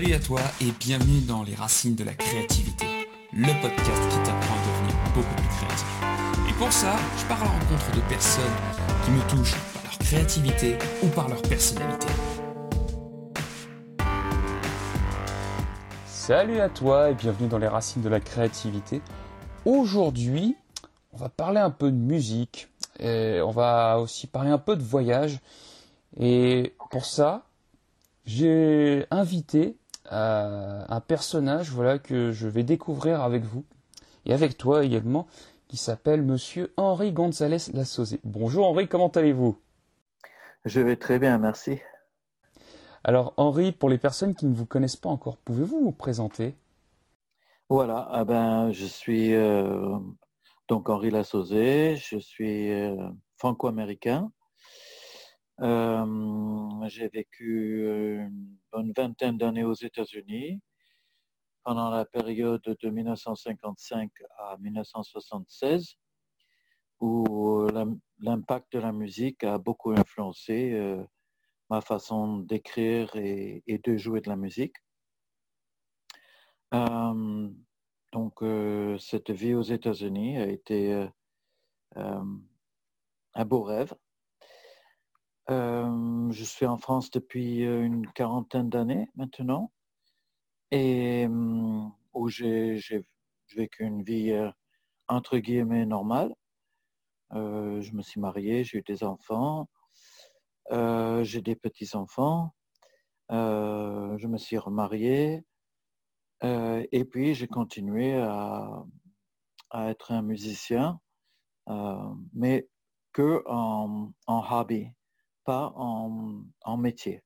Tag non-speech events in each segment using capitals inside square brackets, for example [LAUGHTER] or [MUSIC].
Salut à toi et bienvenue dans Les Racines de la Créativité, le podcast qui t'apprend à devenir beaucoup plus créatif. Et pour ça, je pars à la rencontre de personnes qui me touchent par leur créativité ou par leur personnalité. Salut à toi et bienvenue dans Les Racines de la Créativité. Aujourd'hui, on va parler un peu de musique, on va aussi parler un peu de voyage. Et pour ça, j'ai invité un personnage voilà, que je vais découvrir avec vous et avec toi également, qui s'appelle Monsieur Henri González Lassosé. Bonjour Henri, comment allez-vous? Je vais très bien, merci. Alors Henri, pour les personnes qui ne vous connaissent pas encore, pouvez-vous vous présenter? Voilà, ah ben, je suis euh, donc Henri Lassosé, je suis euh, franco-américain. Euh, j'ai vécu une bonne vingtaine d'années aux États-Unis pendant la période de 1955 à 1976 où l'impact de la musique a beaucoup influencé euh, ma façon d'écrire et, de jouer de la musique. Euh, donc cette vie aux États-Unis a été un beau rêve euh, je suis en France depuis euh, une quarantaine d'années maintenant et hum, où j'ai vécu une vie euh, entre guillemets normale. je me suis marié, j'ai eu des enfants, j'ai des petits-enfants, je me suis remarié. Et puis j'ai continué à, être un musicien, mais que en hobby pas en, métier.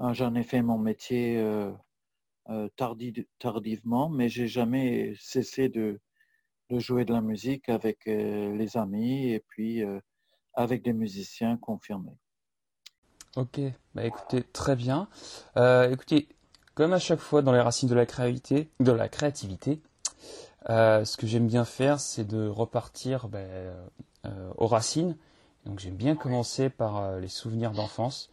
Euh, j'en ai fait mon métier euh, euh, tardivement, mais j'ai jamais cessé de, jouer de la musique avec les amis et puis avec des musiciens confirmés. Ok, bah écoutez, très bien. écoutez, comme à chaque fois dans les racines de la créativité, de la créativité ce que j'aime bien faire, c'est de repartir ben, aux racines donc j'aime bien commencer par euh, les souvenirs d'enfance.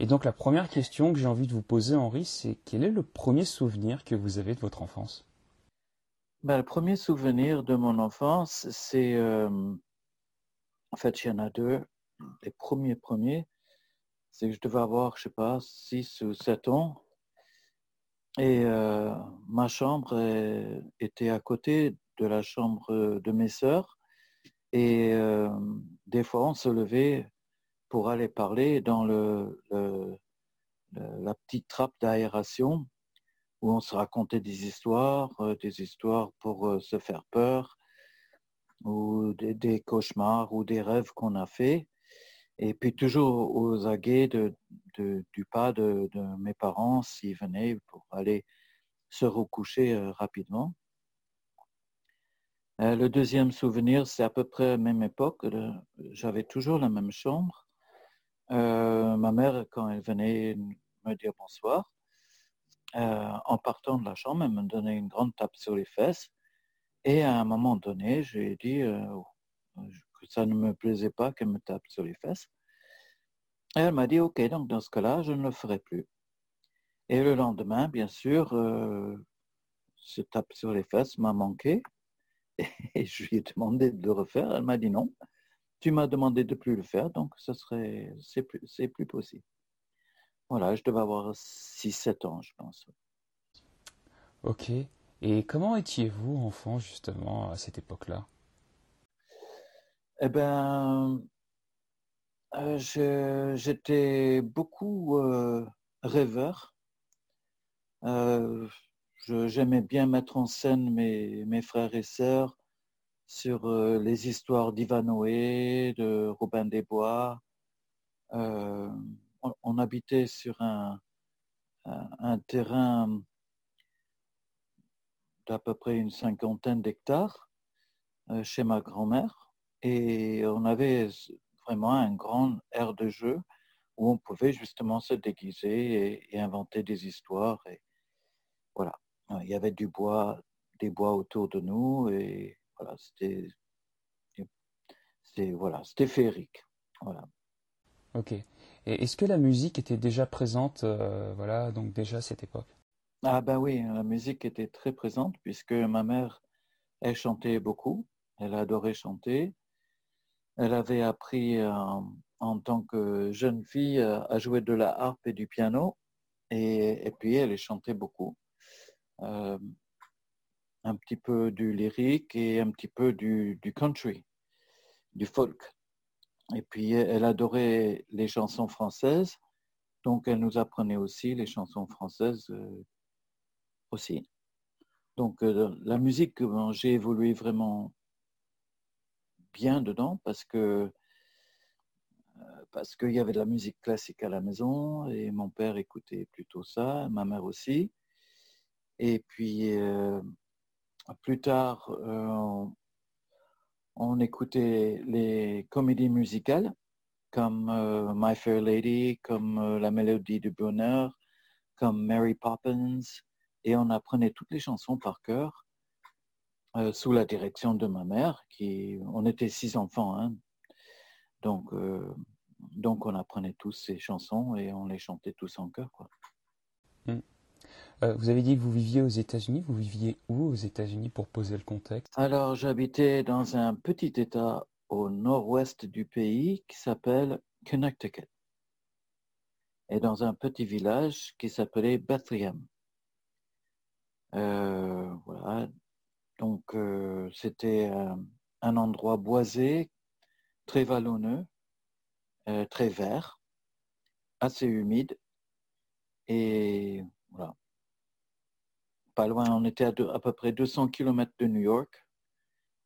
Et donc la première question que j'ai envie de vous poser, Henri, c'est quel est le premier souvenir que vous avez de votre enfance? Ben, Le premier souvenir de mon enfance, c'est... Euh, en fait, il y en a deux. Les premiers premiers, c'est que je devais avoir, je sais pas, 6 ou 7 ans. Et euh, ma chambre était à côté de la chambre de mes sœurs. Et euh, des fois, on se levait pour aller parler dans le, la petite trappe d'aération où on se racontait des histoires, euh, des histoires pour euh, se faire peur, ou des, cauchemars, ou des rêves qu'on a fait. Et puis toujours aux aguets de, du pas de, mes parents s'ils venaient pour aller se recoucher rapidement. Euh, le deuxième souvenir, c'est à peu près la même époque. J'avais toujours la même chambre. Euh, ma mère, quand elle venait me dire bonsoir, euh, en partant de la chambre, elle me donnait une grande tape sur les fesses. Et à un moment donné, je lui ai dit que ça ne me plaisait pas qu'elle me tape sur les fesses. Elle m'a dit, OK, donc dans ce cas-là, je ne le ferai plus. Et le lendemain, bien sûr, ce tape sur les fesses m'a manqué. [LAUGHS] Et je lui ai demandé de le refaire. Elle m'a dit non. Tu m'as demandé de plus le faire, donc ce serait, c'est plus, c'est plus possible. Voilà, je devais avoir 6-7 ans, je pense. Ok. Et comment étiez-vous enfant, justement, à cette époque-là? Eh bien, euh, j'étais beaucoup euh, rêveur. Euh, j'aimais bien mettre en scène mes, mes frères et sœurs sur euh, les histoires d'Ivanoé, de Robin des Bois. Euh, on, habitait sur un, terrain d'à peu près une cinquantaine d'hectares euh, chez ma grand-mère et on avait vraiment un grand air de jeu où on pouvait justement se déguiser et, et inventer des histoires. Et voilà il y avait du bois, des bois autour de nous et voilà, c'était, voilà, c'était féerique. Voilà. Ok. Et est-ce que la musique était déjà présente, euh, voilà, donc déjà à cette époque? Ah ben oui, la musique était très présente puisque ma mère, elle chantait beaucoup, elle adorait chanter. Elle avait appris en tant que jeune fille à jouer de la harpe et du piano et, puis elle chantait beaucoup. Euh, un petit peu du lyrique et un petit peu du, country, du folk. Et puis elle adorait les chansons françaises, donc elle nous apprenait aussi les chansons françaises euh, aussi. Donc euh, la musique, j'ai évolué vraiment bien dedans parce que parce qu'il y avait de la musique classique à la maison et mon père écoutait plutôt ça, ma mère aussi. Et puis plus tard, euh, on écoutait les comédies musicales comme euh, My Fair Lady, comme euh, La Mélodie du Bonheur, comme Mary Poppins, et on apprenait toutes les chansons par cœur sous la direction de ma mère, qui on était six enfants, hein. donc donc on apprenait tous ces chansons et on les chantait tous en chœur, quoi. Mmh. Euh, vous avez dit que vous viviez aux États-Unis. Vous viviez où aux États-Unis pour poser le contexte? Alors, j'habitais dans un petit État au nord-ouest du pays qui s'appelle Connecticut et dans un petit village qui s'appelait Bethlehem. Euh, voilà. Donc, euh, c'était un endroit boisé, très vallonneux, très vert, assez humide. Et voilà pas loin, on était à, peu près 200 km de New York,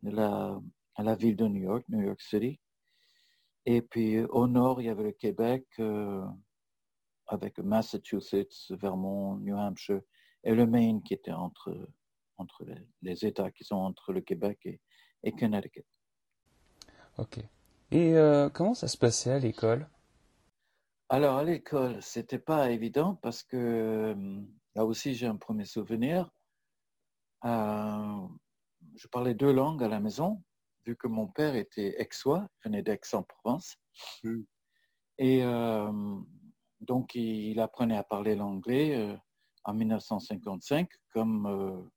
de la, à la ville de New York, New York City. Et puis au nord, il y avait le Québec, euh, avec Massachusetts, Vermont, New Hampshire, et le Maine qui était entre, entre les, États qui sont entre le Québec et, et Connecticut. Ok. Et euh, comment ça se passait à l'école? Alors à l'école, c'était pas évident parce que Là aussi, j'ai un premier souvenir. Euh, je parlais deux langues à la maison, vu que mon père était aixois, venait d'Aix-en-Provence. Hmm. Et euh, donc, il, apprenait à parler l'anglais euh, en 1955, comme,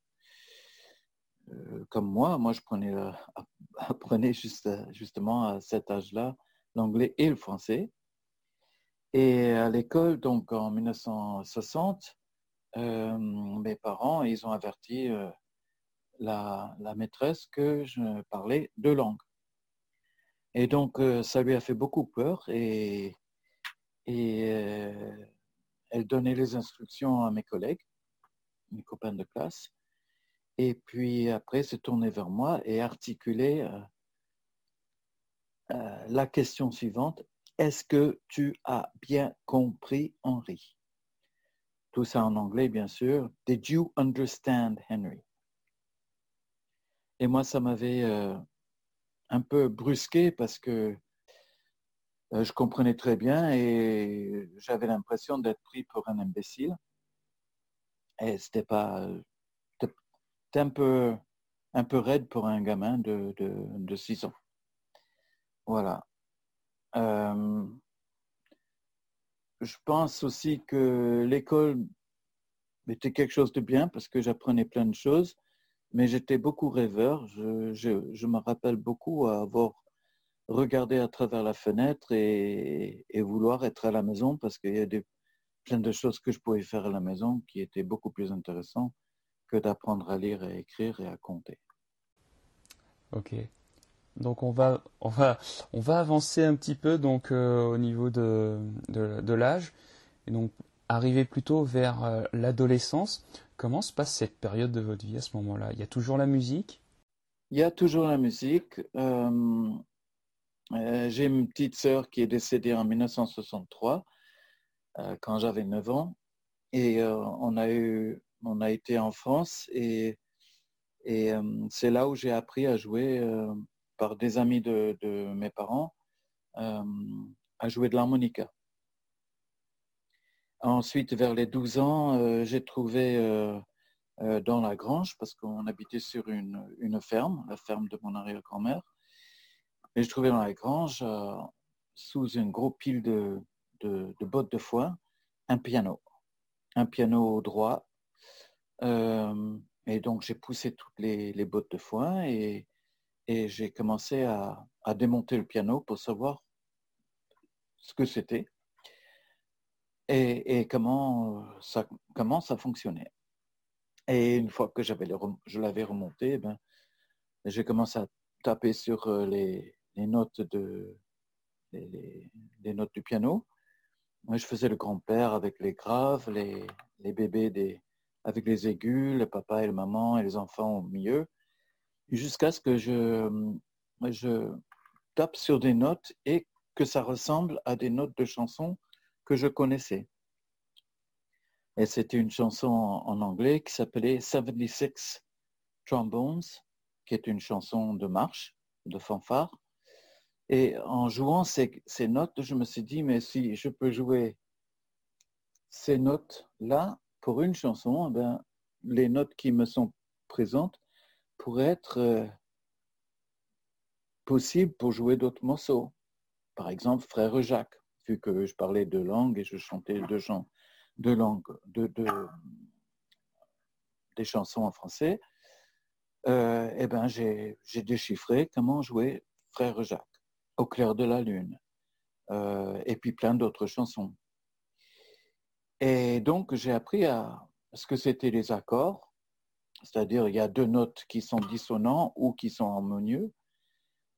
comme moi. Moi, je prenais, [LAUGHS] apprenais juste, justement à cet âge-là l'anglais et le français. Et à l'école, donc en 1960, euh, mes parents, ils ont averti euh, la, maîtresse que je parlais deux langues. Et donc, euh, ça lui a fait beaucoup peur et, et elle donnait les instructions à mes collègues, mes copains de classe. Et puis après, se tournait vers moi et articulait la question suivante. Est-ce que tu as bien compris, Henri? Tout ça en anglais, bien sûr. Did you understand Henry? Et moi, ça m'avait euh, un peu brusqué parce que euh, je comprenais très bien et j'avais l'impression d'être pris pour un imbécile. Et c'était pas. C'était un peu, raide pour un gamin de, de, 6 ans. Voilà. Euh, je pense aussi que l'école était quelque chose de bien parce que j'apprenais plein de choses, mais j'étais beaucoup rêveur. Je, me rappelle beaucoup avoir regardé à travers la fenêtre et, vouloir être à la maison parce qu'il y a des, plein de choses que je pouvais faire à la maison qui étaient beaucoup plus intéressantes que d'apprendre à lire, et écrire et à compter. Ok. Donc on va, on va, on va avancer un petit peu donc euh, au niveau de, de, l'âge et donc arriver plutôt vers euh, l'adolescence. Comment se passe cette période de votre vie à ce moment-là? Il y a toujours la musique? Il y a toujours la musique. Euh, j'ai une petite sœur qui est décédée en 1963 quand j'avais 9 ans et on a eu, on a été en France et et c'est là où j'ai appris à jouer par des amis de, mes parents euh, à jouer de l'harmonica. Ensuite, vers les 12 ans, euh, j'ai trouvé euh, dans la grange, parce qu'on habitait sur une, ferme, la ferme de mon arrière-grand-mère, et je trouvais dans la grange, sous une grosse pile de, de, bottes de foin, un piano. Un piano droit, et donc j'ai poussé toutes les, bottes de foin et, et j'ai commencé à, à, démonter le piano pour savoir ce que c'était et, et, comment, ça, comment ça fonctionnait. Et une fois que j'avais je l'avais remonté, eh ben, j'ai commencé à taper sur les, les notes de les, notes du piano. Moi, je faisais le grand-père avec les graves, les, les bébés des, avec les aigus, le papa et le maman et les enfants au milieu, jusqu'à ce que je, tape sur des notes et que ça ressemble à des notes de chansons que je connaissais. Et c'était une chanson en, anglais qui s'appelait 76 Trombones, qui est une chanson de marche, de fanfare. Et en jouant ces, ces notes, je me suis dit, mais si je peux jouer ces notes-là pour une chanson, eh ben, les notes qui me sont présentes pourraient être euh, possibles pour jouer d'autres morceaux. Par exemple, Frère Jacques, vu que je parlais deux langues et je chantais deux, chants, deux langues, deux, des chansons en français, euh, eh ben, j'ai déchiffré comment jouer Frère Jacques, Au clair de la lune, euh, et puis plein d'autres chansons. Et donc, j'ai appris à ce que c'était les accords, c'est-à-dire il y a deux notes qui sont dissonants ou qui sont harmonieux,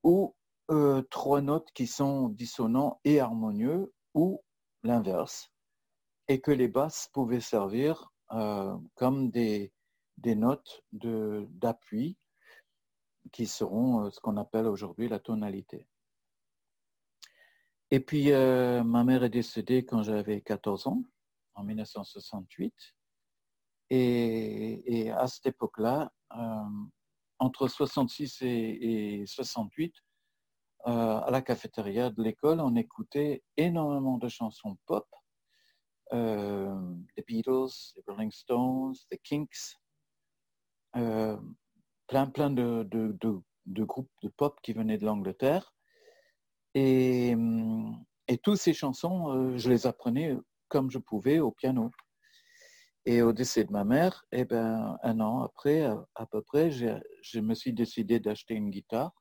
ou euh, trois notes qui sont dissonants et harmonieux, ou l'inverse, et que les basses pouvaient servir euh, comme des, des notes d'appui qui seront euh, ce qu'on appelle aujourd'hui la tonalité. Et puis, ma mère est décédée quand j'avais 14 ans en 1968. Et, à cette époque-là, euh, entre 66 et, 68, euh, à la cafétéria de l'école, on écoutait énormément de chansons pop, euh, les Beatles, les Rolling Stones, les Kinks, plein plein de, de, de, groupes de pop qui venaient de l'Angleterre. Et, et toutes ces chansons, je les apprenais comme je pouvais au piano. Et au décès de ma mère, eh ben, un an après, à, peu près, je me suis décidé d'acheter une guitare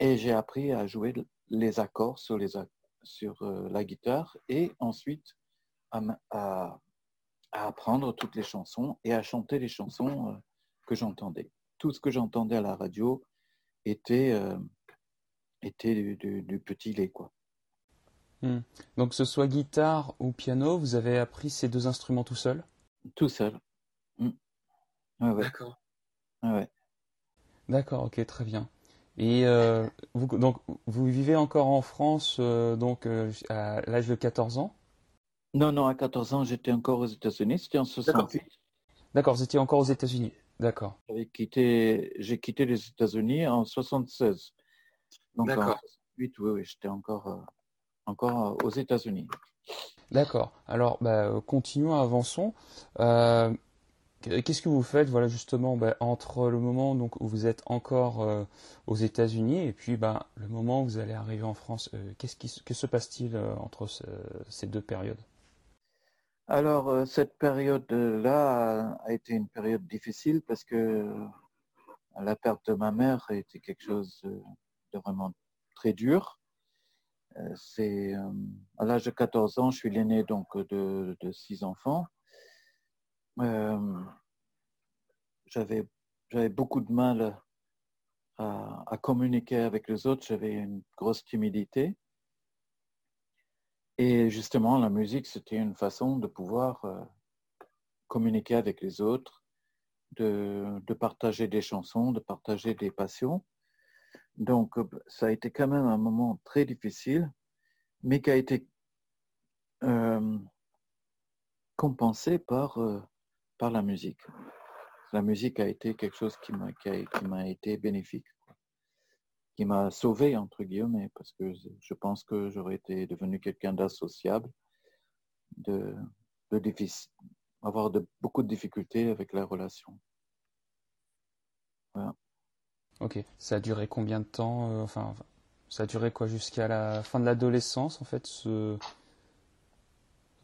et j'ai appris à jouer les accords sur, les, sur euh, la guitare et ensuite à, à, apprendre toutes les chansons et à chanter les chansons euh, que j'entendais. Tout ce que j'entendais à la radio était, euh, était du, du, petit lait. Quoi. Hmm. Donc, que ce soit guitare ou piano, vous avez appris ces deux instruments tout seul? Tout seul. Hmm. D'accord. D'accord, ok, très bien. Et euh, vous, donc, vous vivez encore en France euh, donc euh, à l'âge de 14 ans? Non, non, à 14 ans, j'étais encore aux États-Unis. C'était en 68. D'accord, vous étiez encore aux États-Unis. D'accord. J'ai quitté, j'ai quitté les États-Unis en 76. Donc en 68, oui, oui j'étais encore encore euh, aux États-Unis. D'accord. Alors, bah, continuons, avançons. Euh, qu'est-ce que vous faites, voilà, justement, bah, entre le moment donc, où vous êtes encore euh, aux États-Unis et puis bah, le moment où vous allez arriver en France? Qu'est-ce qui que se passe-t-il entre ces deux périodes? Alors, cette période-là a été une période difficile parce que la perte de ma mère a été quelque chose de vraiment très dur. Euh, c'est euh, à l'âge de 14 ans, je suis l'aîné donc de, six enfants. Euh, j'avais beaucoup de mal à, communiquer avec les autres. J'avais une grosse timidité. Et justement, la musique, c'était une façon de pouvoir communiquer avec les autres, de, partager des chansons, de partager des passions. Donc, euh, ça a été quand même un moment très difficile, mais qui a été euh, compensé par, euh, par la musique. La musique a été quelque chose qui m'a, qui été bénéfique, qui m'a sauvé, entre guillemets, parce que je pense que j'aurais été devenu quelqu'un d'associable, de, de avoir de, beaucoup de difficultés avec la relation. Ok. Ça a duré combien de temps euh, Enfin, ça a duré quoi jusqu'à la fin de l'adolescence, en fait, ce,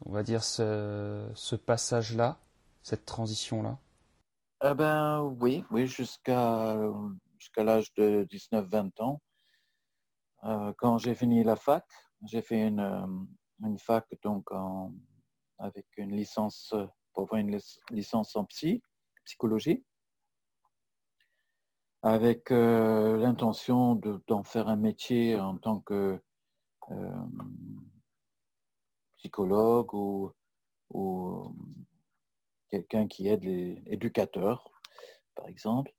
on va dire ce, ce passage-là. cette transition-là? Eh ben oui, oui, jusqu'à jusqu'à l'âge de 19-20 ans. Euh, quand j'ai fini la fac, j'ai fait une, euh, une fac donc avec une licence pour avoir une licence en psy, psychologie, avec euh, l'intention d'en faire un métier en tant que psychologue ou, ou quelqu'un qui aide les éducateurs, par exemple.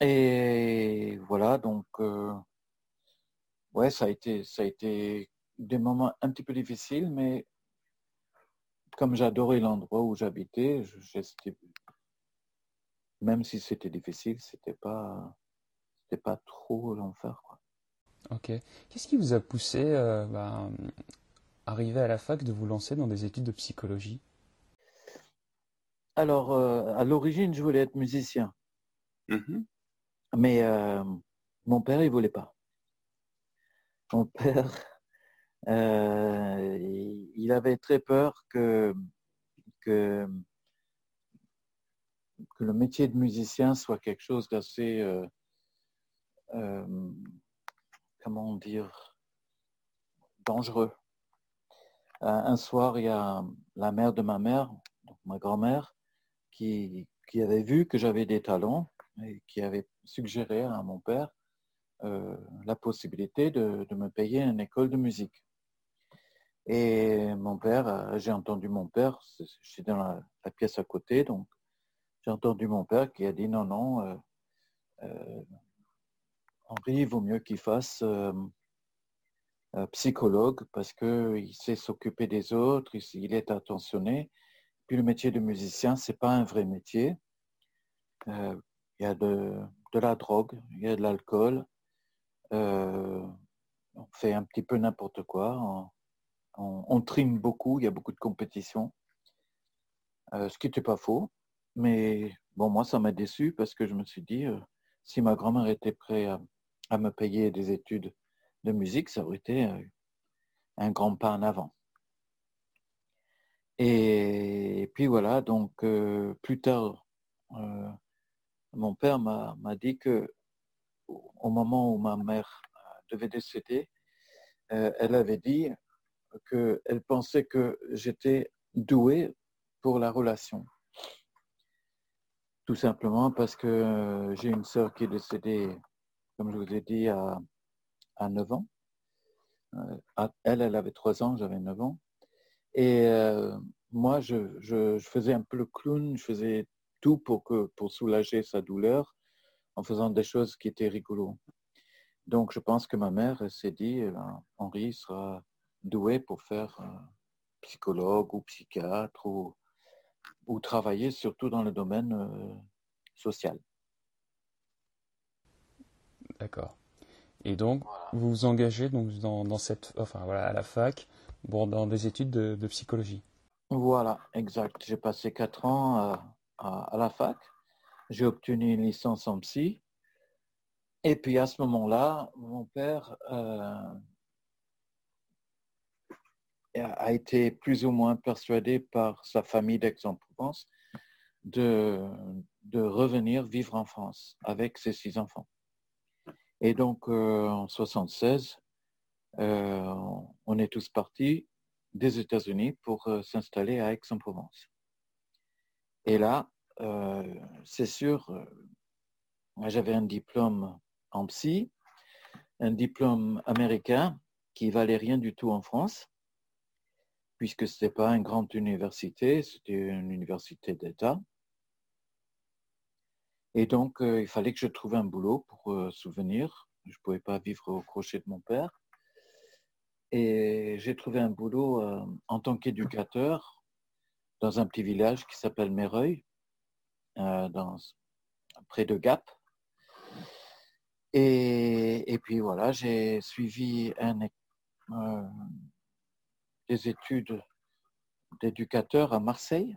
Et voilà, donc, euh, ouais, ça a, été, ça a été des moments un petit peu difficiles, mais comme j'adorais l'endroit où j'habitais, même si c'était difficile, c'était pas, c'était pas trop l'enfer. Ok. Qu'est-ce qui vous a poussé euh, bah, arriver à la fac de vous lancer dans des études de psychologie? Alors, euh, à l'origine, je voulais être musicien. Mm-hmm. Mais euh, mon père, il voulait pas. Mon [LAUGHS] père, euh, il avait très peur que, que, que, le métier de musicien soit quelque chose d'assez, comment dire, dangereux. Un soir, il y a la mère de ma mère, donc ma grand-mère, qui, avait vu que j'avais des talents et qui avait suggéré à mon père euh, la possibilité de, me payer une école de musique. Et mon père, euh, j'ai entendu mon père, j'étais dans la, pièce à côté, donc j'ai entendu mon père qui a dit non, non, euh, Henri, il vaut mieux qu'il fasse psychologue parce qu'il sait s'occuper des autres, il est attentionné le métier de musicien, c'est pas un vrai métier. Euh, il y a de, la drogue, il y a de l'alcool. Euh, on fait un petit peu n'importe quoi. On, trime beaucoup, il y a beaucoup de compétition. Euh, ce qui n'était pas faux. Mais bon, moi, ça m'a déçu parce que je me suis dit, si ma grand-mère était prête à, me payer des études de musique, ça aurait été un grand pas en avant. Et, puis voilà, donc euh, plus tard, euh, mon père m'a dit que au moment où ma mère devait décéder, euh, elle avait dit qu'elle pensait que j'étais doué pour la relation. Tout simplement parce que j'ai une sœur qui est décédée, comme je vous ai dit, à, à 9 ans. elle, elle avait 3 ans, j'avais 9 ans. Et euh, moi, je, faisais un peu le clown, je faisais tout pour, que, pour soulager sa douleur en faisant des choses qui étaient rigolos. Donc, je pense que ma mère s'est dit, eh ben, Henri sera doué pour faire euh, psychologue ou psychiatre ou, ou, travailler surtout dans le domaine euh, social. D'accord. Et donc, vous vous engagez donc dans, dans cette, enfin voilà, à la fac bon, dans des études de, psychologie. Voilà, exact. J'ai passé quatre ans à, la fac. J'ai obtenu une licence en psy. Et puis à ce moment-là, mon père euh, a été plus ou moins persuadé par sa famille d'Aix-en-Provence de, de revenir vivre en France avec ses six enfants. Et donc euh, en 76, euh, on est tous partis des États-Unis pour euh, s'installer à Aix-en-Provence. Et là, euh, c'est sûr, j'avais un diplôme en psy, un diplôme américain qui valait rien du tout en France, puisque ce n'était pas une grande université, c'était une université d'État. Et donc, il fallait que je trouve un boulot pour souvenir. Je ne pouvais pas vivre au crochet de mon père. Et j'ai trouvé un boulot euh, en tant qu'éducateur dans un petit village qui s'appelle Méreuil, euh, près de Gap. Et, puis voilà, j'ai suivi euh, des études d'éducateur à Marseille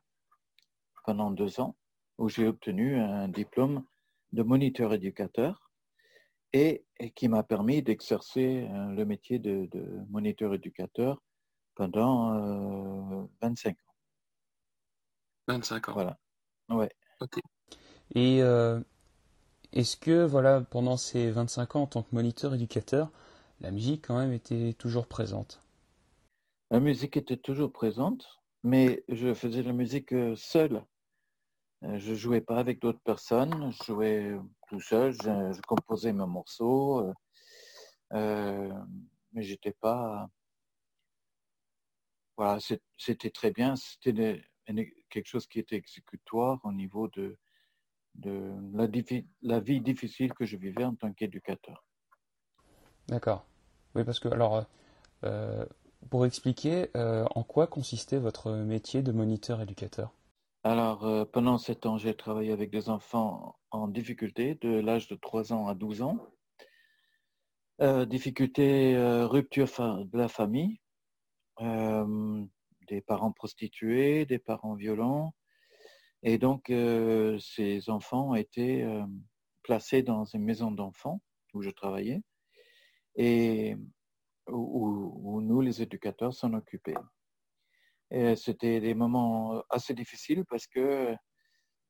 pendant deux ans, où j'ai obtenu un diplôme de moniteur éducateur et, qui m'a permis d'exercer euh, le métier de, moniteur éducateur pendant 25 euh, ans. 25 ans. Voilà. Ouais. Ok. Et euh, est-ce que, voilà, pendant ces 25 ans en tant que moniteur éducateur, la musique quand même était toujours présente? La musique était toujours présente, mais je faisais la musique euh, seule. Euh, je jouais pas avec d'autres personnes, je jouais tout seul, je, composais mes morceaux, euh, euh, mais j'étais pas. Voilà, c'était très bien. C'était quelque chose qui était exécutoire au niveau de, la, vie difficile que je vivais en tant qu'éducateur. D'accord. Oui, parce que, alors, euh, euh, pour expliquer, euh, en quoi consistait votre métier de moniteur éducateur? Alors, euh, pendant sept ans, j'ai travaillé avec des enfants en difficulté de l'âge de 3 ans à 12 ans. Euh, difficulté, rupture de la famille, des parents prostitués, des parents violents. Et donc, ces enfants ont été euh, placés dans une maison d'enfants où je travaillais et où, nous, les éducateurs, s'en occupaient. C'était des moments assez difficiles parce que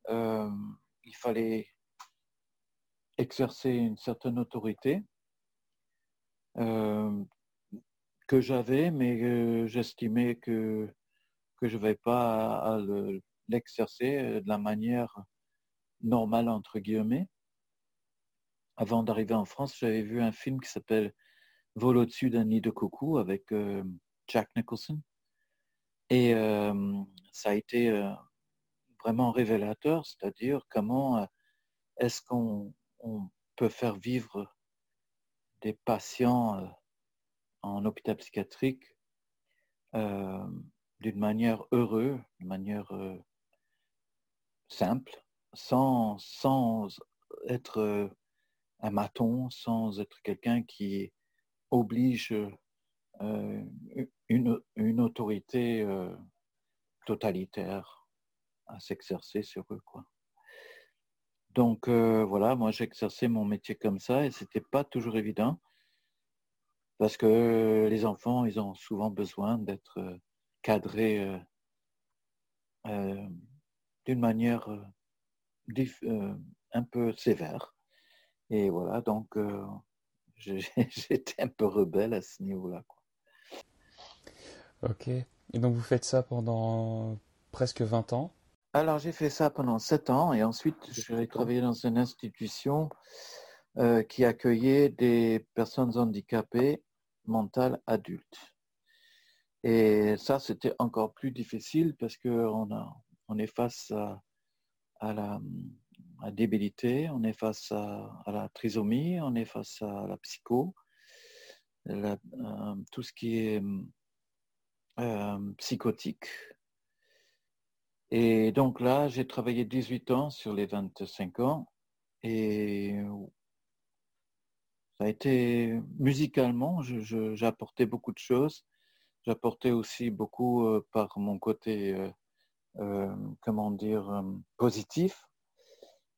euh, il fallait exercer une certaine autorité euh, que j'avais, mais j'estimais que, que je ne vais pas l'exercer de la manière normale, entre guillemets. Avant d'arriver en France, j'avais vu un film qui s'appelle Vol au-dessus d'un nid de coucou avec euh, Jack Nicholson. Et euh, ça a été euh, vraiment révélateur, c'est-à-dire comment est-ce qu'on on peut faire vivre des patients en hôpital psychiatrique d'une manière heureuse, d'une manière simple, sans, sans être un maton, sans être quelqu'un qui oblige euh, une, autorité euh, totalitaire à s'exercer sur eux. Quoi. Donc euh, voilà, moi j'exerçais mon métier comme ça et c'était pas toujours évident parce que les enfants, ils ont souvent besoin d'être cadrés d'une manière un peu sévère. Et voilà, donc [LAUGHS] j'étais un peu rebelle à ce niveau-là. Ok. Et donc vous faites ça pendant presque 20 ans? Alors j'ai fait ça pendant sept ans et ensuite j'ai travaillé dans une institution euh, qui accueillait des personnes handicapées mentales adultes. Et ça, c'était encore plus difficile parce qu'on on est face à, à la débilité, on est face à, la trisomie, on est face à la psycho, euh, tout ce qui est euh, psychotique. Et donc là, j'ai travaillé 18 ans sur les 25 ans et ça a été musicalement, apporté beaucoup de choses. J'apportais aussi beaucoup euh, par mon côté, comment dire, positif,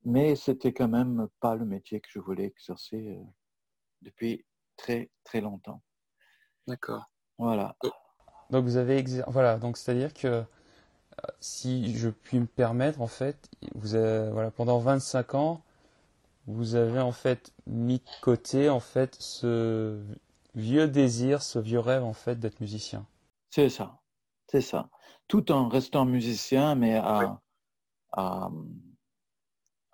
mais c'était quand même pas le métier que je voulais exercer euh, depuis très très longtemps. D'accord. Voilà. Donc vous avez exer- voilà, donc c'est-à-dire que euh, si je puis me permettre en fait, vous avez, voilà, pendant 25 ans, vous avez en fait mis de côté en fait ce vieux désir, ce vieux rêve en fait d'être musicien. C'est ça, c'est ça. Tout en restant musicien, mais à, à,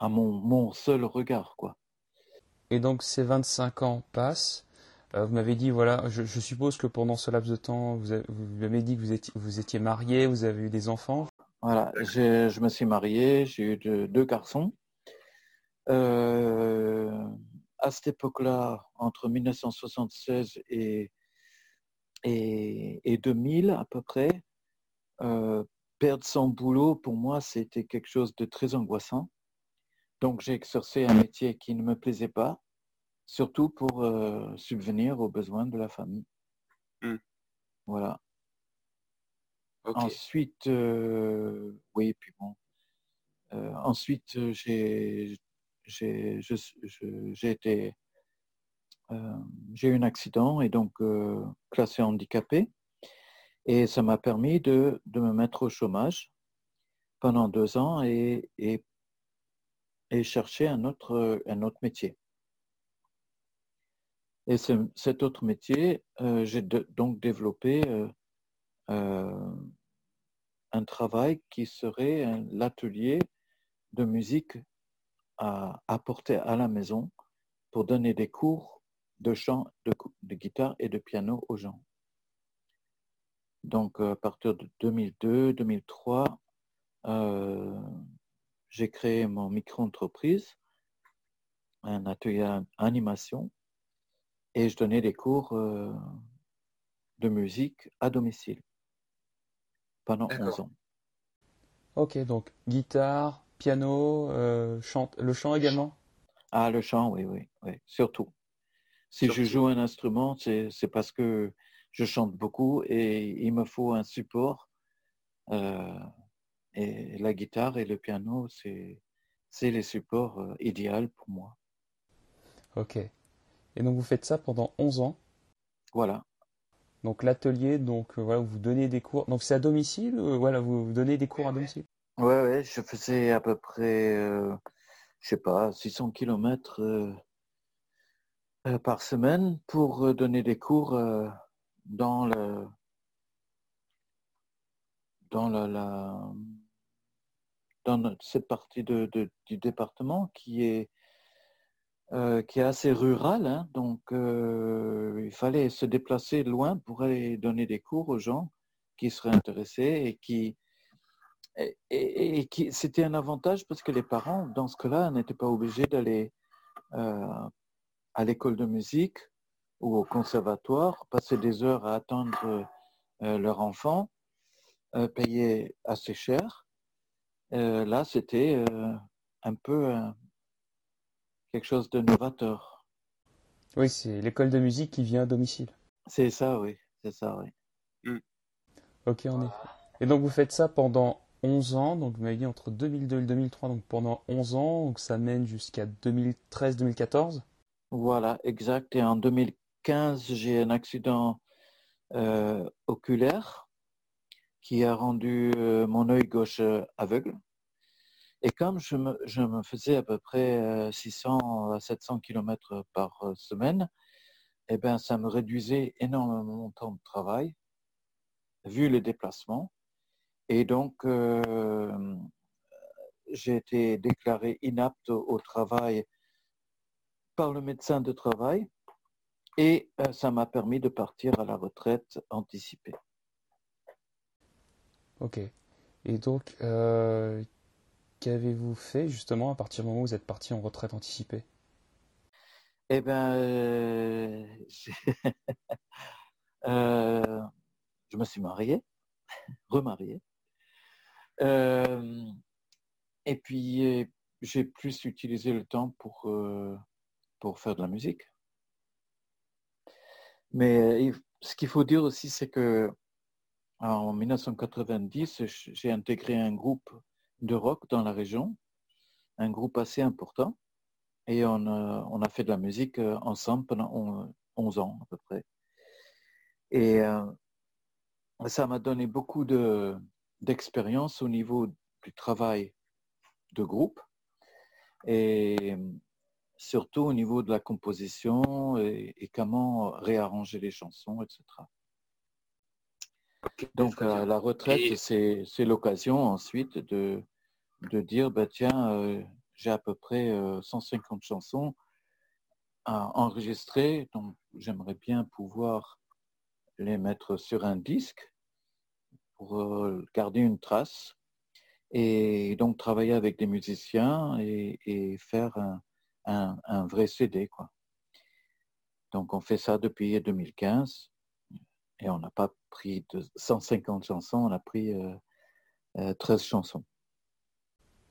à mon, mon seul regard, quoi. Et donc ces 25 ans passent. Euh, vous m'avez dit, voilà, je, je suppose que pendant ce laps de temps, vous, avez, vous m'avez dit que vous étiez, vous étiez marié, vous avez eu des enfants. Voilà, je me suis marié, j'ai eu deux, deux garçons. Euh, à cette époque-là, entre 1976 et, et, et 2000 à peu près, euh, perdre son boulot, pour moi, c'était quelque chose de très angoissant. Donc, j'ai exercé un métier qui ne me plaisait pas, surtout pour euh, subvenir aux besoins de la famille. Hmm. Voilà. Ensuite, euh, oui, puis bon. Euh, ensuite, j'ai été j'ai eu un accident et donc classé handicapé et ça m'a permis de, de me mettre au chômage pendant deux ans et, et, chercher un autre, un autre métier. Et cet autre métier, euh, j'ai donc développé euh, un travail qui serait l'atelier de musique à apporter à la maison pour donner des cours de chant, de, de guitare et de piano aux gens. Donc, à partir de 2002-2003, euh, j'ai créé mon micro-entreprise, un atelier animation, et je donnais des cours euh, de musique à domicile pendant 11 ans. Ok, donc guitare, piano, euh, chante, le chant également? Ah, le chant, oui, oui, oui, surtout. Si je joue un instrument, c'est parce que je chante beaucoup et il me faut un support. Euh, et la guitare et le piano, c'est les supports euh, idéaux pour moi. Ok. Et donc vous faites ça pendant 11 ans? Voilà. Donc l'atelier, donc euh, voilà, vous donnez des cours. Donc c'est à domicile Voilà, vous, donnez des cours à domicile? Ouais, ouais, je faisais à peu près, je je sais pas, 600 km par semaine pour donner des cours dans le dans la, cette partie de, du département qui est euh, qui est assez rurale, hein. donc euh, il fallait se déplacer loin pour aller donner des cours aux gens qui seraient intéressés et qui et, qui c'était un avantage parce que les parents dans ce cas-là n'étaient pas obligés d'aller euh, à l'école de musique ou au conservatoire, passer des heures à attendre leur enfant, payer assez cher. Euh, là, c'était un peu quelque chose de novateur. Oui, c'est l'école de musique qui vient à domicile. C'est ça, oui. C'est ça, oui. Mm. Ok, on est. Et donc, vous faites ça pendant 11 ans, donc vous m'avez dit entre 2002 et 2003, donc pendant 11 ans, donc ça mène jusqu'à 2013-2014 Voilà, exact. Et en 2014, 15, j'ai un accident euh, oculaire qui a rendu euh, mon œil gauche euh, aveugle. Et comme je me, faisais à peu près 600 à 700 km par semaine, eh ben, ça me réduisait énormément mon temps de travail, vu les déplacements. Et donc, j'ai été déclaré inapte au travail par le médecin de travail et euh, ça m'a permis de partir à la retraite anticipée. Ok. Et donc, euh, qu'avez-vous fait justement à partir du moment où vous êtes parti en retraite anticipée? Eh bien, [LAUGHS] euh, je me suis marié, [LAUGHS] remarié. et puis, j'ai plus utilisé le temps pour, pour faire de la musique. Mais euh, ce qu'il faut dire aussi, c'est que en 1990, j'ai intégré un groupe de rock dans la région, un groupe assez important, et on a, fait de la musique euh, ensemble pendant 11 ans à peu près. Et euh, ça m'a donné beaucoup d'expérience au niveau du travail de groupe. Et surtout au niveau de la composition et, comment réarranger les chansons, etc. Donc la retraite, c'est l'occasion ensuite de, de dire, bah, tiens, euh, j'ai à peu près 150 euh, chansons à enregistrer, donc j'aimerais bien pouvoir les mettre sur un disque pour euh, garder une trace et donc travailler avec des musiciens et, et faire un, un, vrai CD. Quoi. Donc on fait ça depuis 2015 et on n'a pas pris de 150 chansons, on a pris 13 euh, euh, chansons.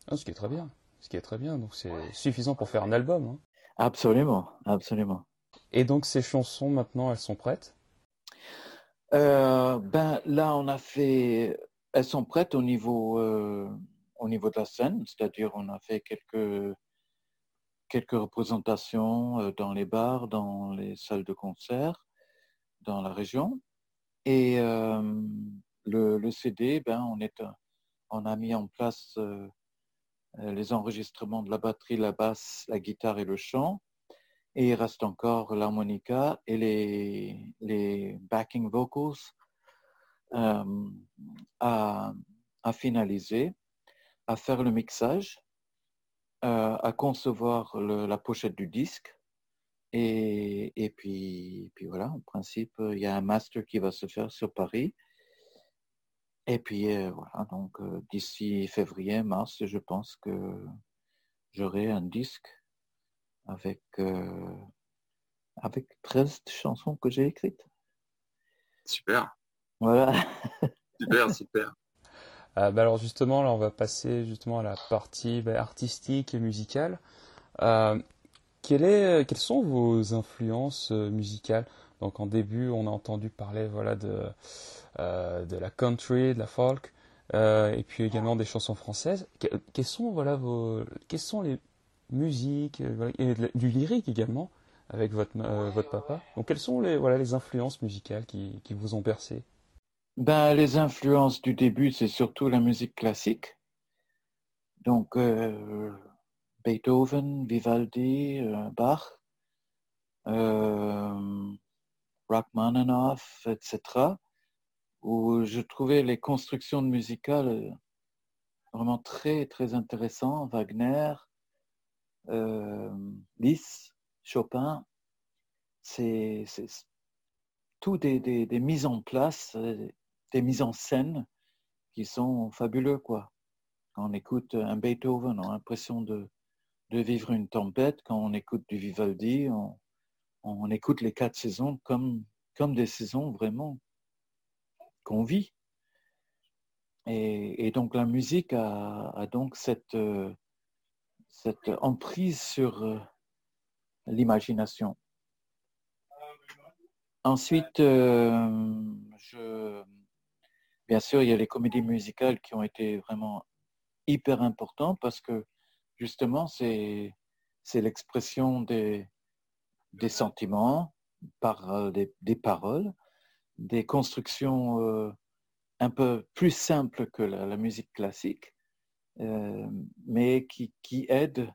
Ah, ce qui est très bien, ce qui est très bien. Donc c'est suffisant pour faire un album. Hein. Absolument, absolument. Et donc ces chansons maintenant, elles sont prêtes? Euh, Ben là, on a fait, elles sont prêtes au niveau au niveau de la scène, c'est-à-dire on a fait quelques quelques représentations dans les bars, dans les salles de concert, dans la région. Et euh, le, CD, ben, on est on a mis en place les enregistrements de la batterie, la basse, la guitare et le chant. Et il reste encore l'harmonica et les, les backing vocals à, à, finaliser, à faire le mixage, à concevoir la pochette du disque et, et puis, puis voilà, en principe, il y a un master qui va se faire sur Paris. Et puis euh, voilà, donc euh, d'ici février, mars, je pense que j'aurai un disque avec, euh, avec 13 chansons que j'ai écrites. Super. Voilà. [LAUGHS] super, super. bah alors justement, là, on va passer justement à la partie bah, artistique et musicale. Euh, quelles sont vos influences euh, musicales? Donc en début, on a entendu parler voilà de euh, de la country, de la folk, et puis également des chansons françaises. quelles sont voilà vos quelles sont les musiques et du lyrique également avec votre votre papa? Donc quelles sont les voilà les influences musicales qui qui vous ont bercé? Ben, les influences du début, c'est surtout la musique classique. Donc, Beethoven, Vivaldi, euh, Bach, euh, Rachmaninoff, etc., où je trouvais les constructions musicales vraiment très, très intéressantes. Wagner, euh, Chopin, c'est tout des, des, mises en place, des mises en scène qui sont fabuleux, quoi. Quand on écoute un Beethoven, on a l'impression de, de vivre une tempête. Quand on écoute du Vivaldi, on, écoute les quatre saisons comme, comme des saisons vraiment qu'on vit. Et, donc la musique a, donc cette, cette emprise sur euh, l'imagination. Ensuite, euh, je, bien sûr, il y a les comédies musicales qui ont été vraiment hyper importantes parce que justement, c'est l'expression des, sentiments par euh, des, paroles, des constructions euh, un peu plus simples que la, musique classique, euh, mais qui, qui aident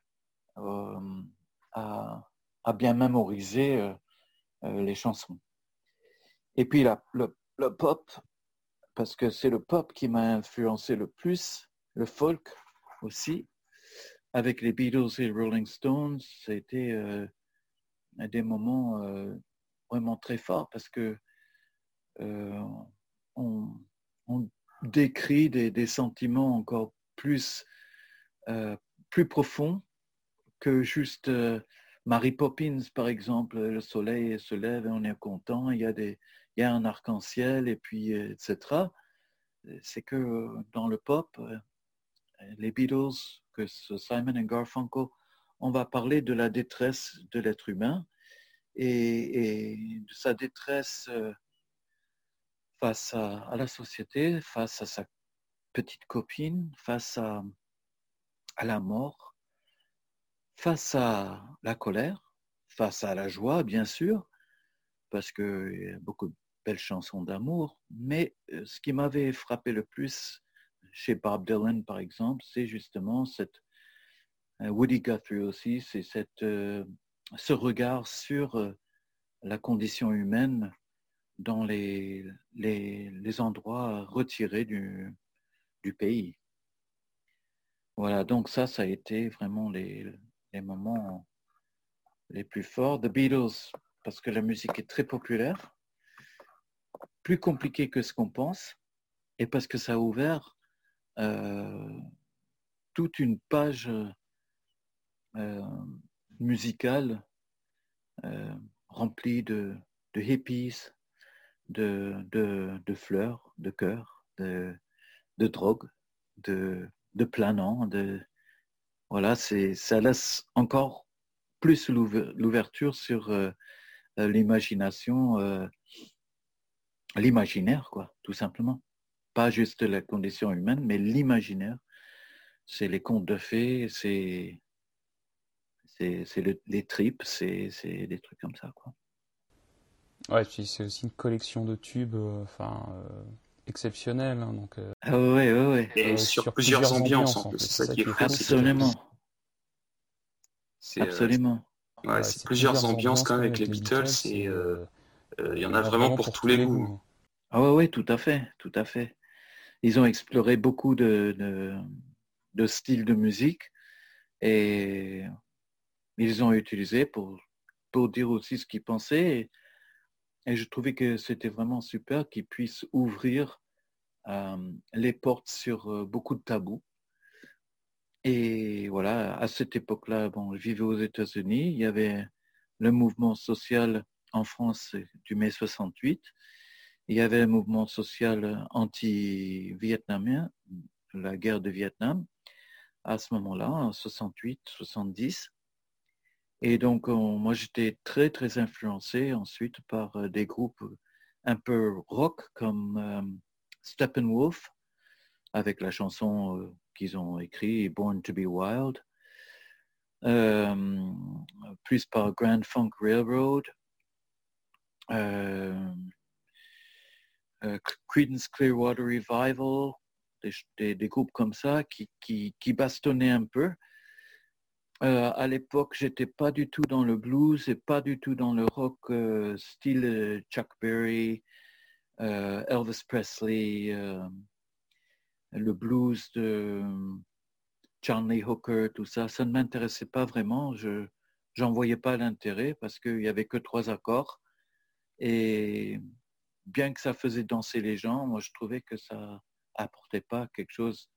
à, bien mémoriser les chansons. Et puis le pop, parce que c'est le pop qui m'a influencé le plus, le folk aussi, avec les Beatles et les Rolling Stones, c'était euh, des moments euh, vraiment très forts parce que euh, on, décrit des, sentiments encore plus, plus profonds que juste Mary Poppins, par exemple, le soleil se lève et on est content, il des, il y a un arc-en-ciel et puis, etc. C'est que dans le pop, les Beatles, que Simon et Garfunkel, on va parler de la détresse de l'être humain et, de sa détresse euh, face à, la société, face à sa petite copine, face à, à la mort, face à la colère, face à la joie, bien sûr, parce qu'il y a beaucoup de belles chansons d'amour, mais euh, ce qui m'avait frappé le plus, chez Bob Dylan, par exemple, c'est justement cette euh, Woody Guthrie aussi, c'est euh, ce regard sur euh, la condition humaine dans les, endroits retirés du, pays. Voilà, donc ça, ça a été vraiment les, les moments les plus forts. The Beatles, parce que la musique est très populaire, plus compliqué que ce qu'on pense, et parce que ça a ouvert toute une page euh, musicale euh, remplie de, hippies, de, de, fleurs, de cœur, de, de drogue, de, de planants. De, voilà, ça laisse encore plus l'ouverture sur l'imagination, l'imaginaire, quoi, tout simplement pas juste la condition humaine, mais l'imaginaire. C'est les contes de fées, c'est c'est les tripes, c'est des trucs comme ça. Quoi. Ouais, puis c'est aussi une collection de tubes, euh, enfin, euh, exceptionnel. Hein, donc, ah ouais, ouais, ouais. Et sur, plusieurs, ambiances, en plus. C'est ça, qui est fou. Absolument. Absolument. Ouais, c'est plusieurs, ambiances quand même avec les Beatles et il y en a vraiment pour tous les goûts. Ah ouais, ouais, tout à fait, tout à fait. Ils ont exploré beaucoup de, styles de musique et ils ont utilisé pour, pour dire aussi ce qu'ils pensaient. Et, je trouvais que c'était vraiment super qu'ils puissent ouvrir euh, les portes sur euh, beaucoup de tabous. Et voilà, à cette époque-là, bon, je vivais aux États-Unis, il y avait le mouvement social en France du mai 68, il y avait un mouvement social anti-vietnamien, la guerre de Vietnam, à ce moment-là, en 68, 70. Et donc, moi, j'étais très, très influencé ensuite par euh, des groupes un peu rock comme euh, Steppenwolf, avec la chanson euh, qu'ils ont écrite, Born to be Wild, plus par Grand Funk Railroad, euh, Creedence Clearwater Revival, des, groupes comme ça qui, qui, bastonnaient un peu. Euh, à l'époque, j'étais pas du tout dans le blues et pas du tout dans le rock euh, style Chuck Berry, Elvis Presley, le blues de Lee Hooker, tout ça. Ça ne m'intéressait pas vraiment. Je n'en voyais pas l'intérêt parce qu'il n'y avait que trois accords. Et bien que ça faisait danser les gens, moi je trouvais que ça apportait pas quelque chose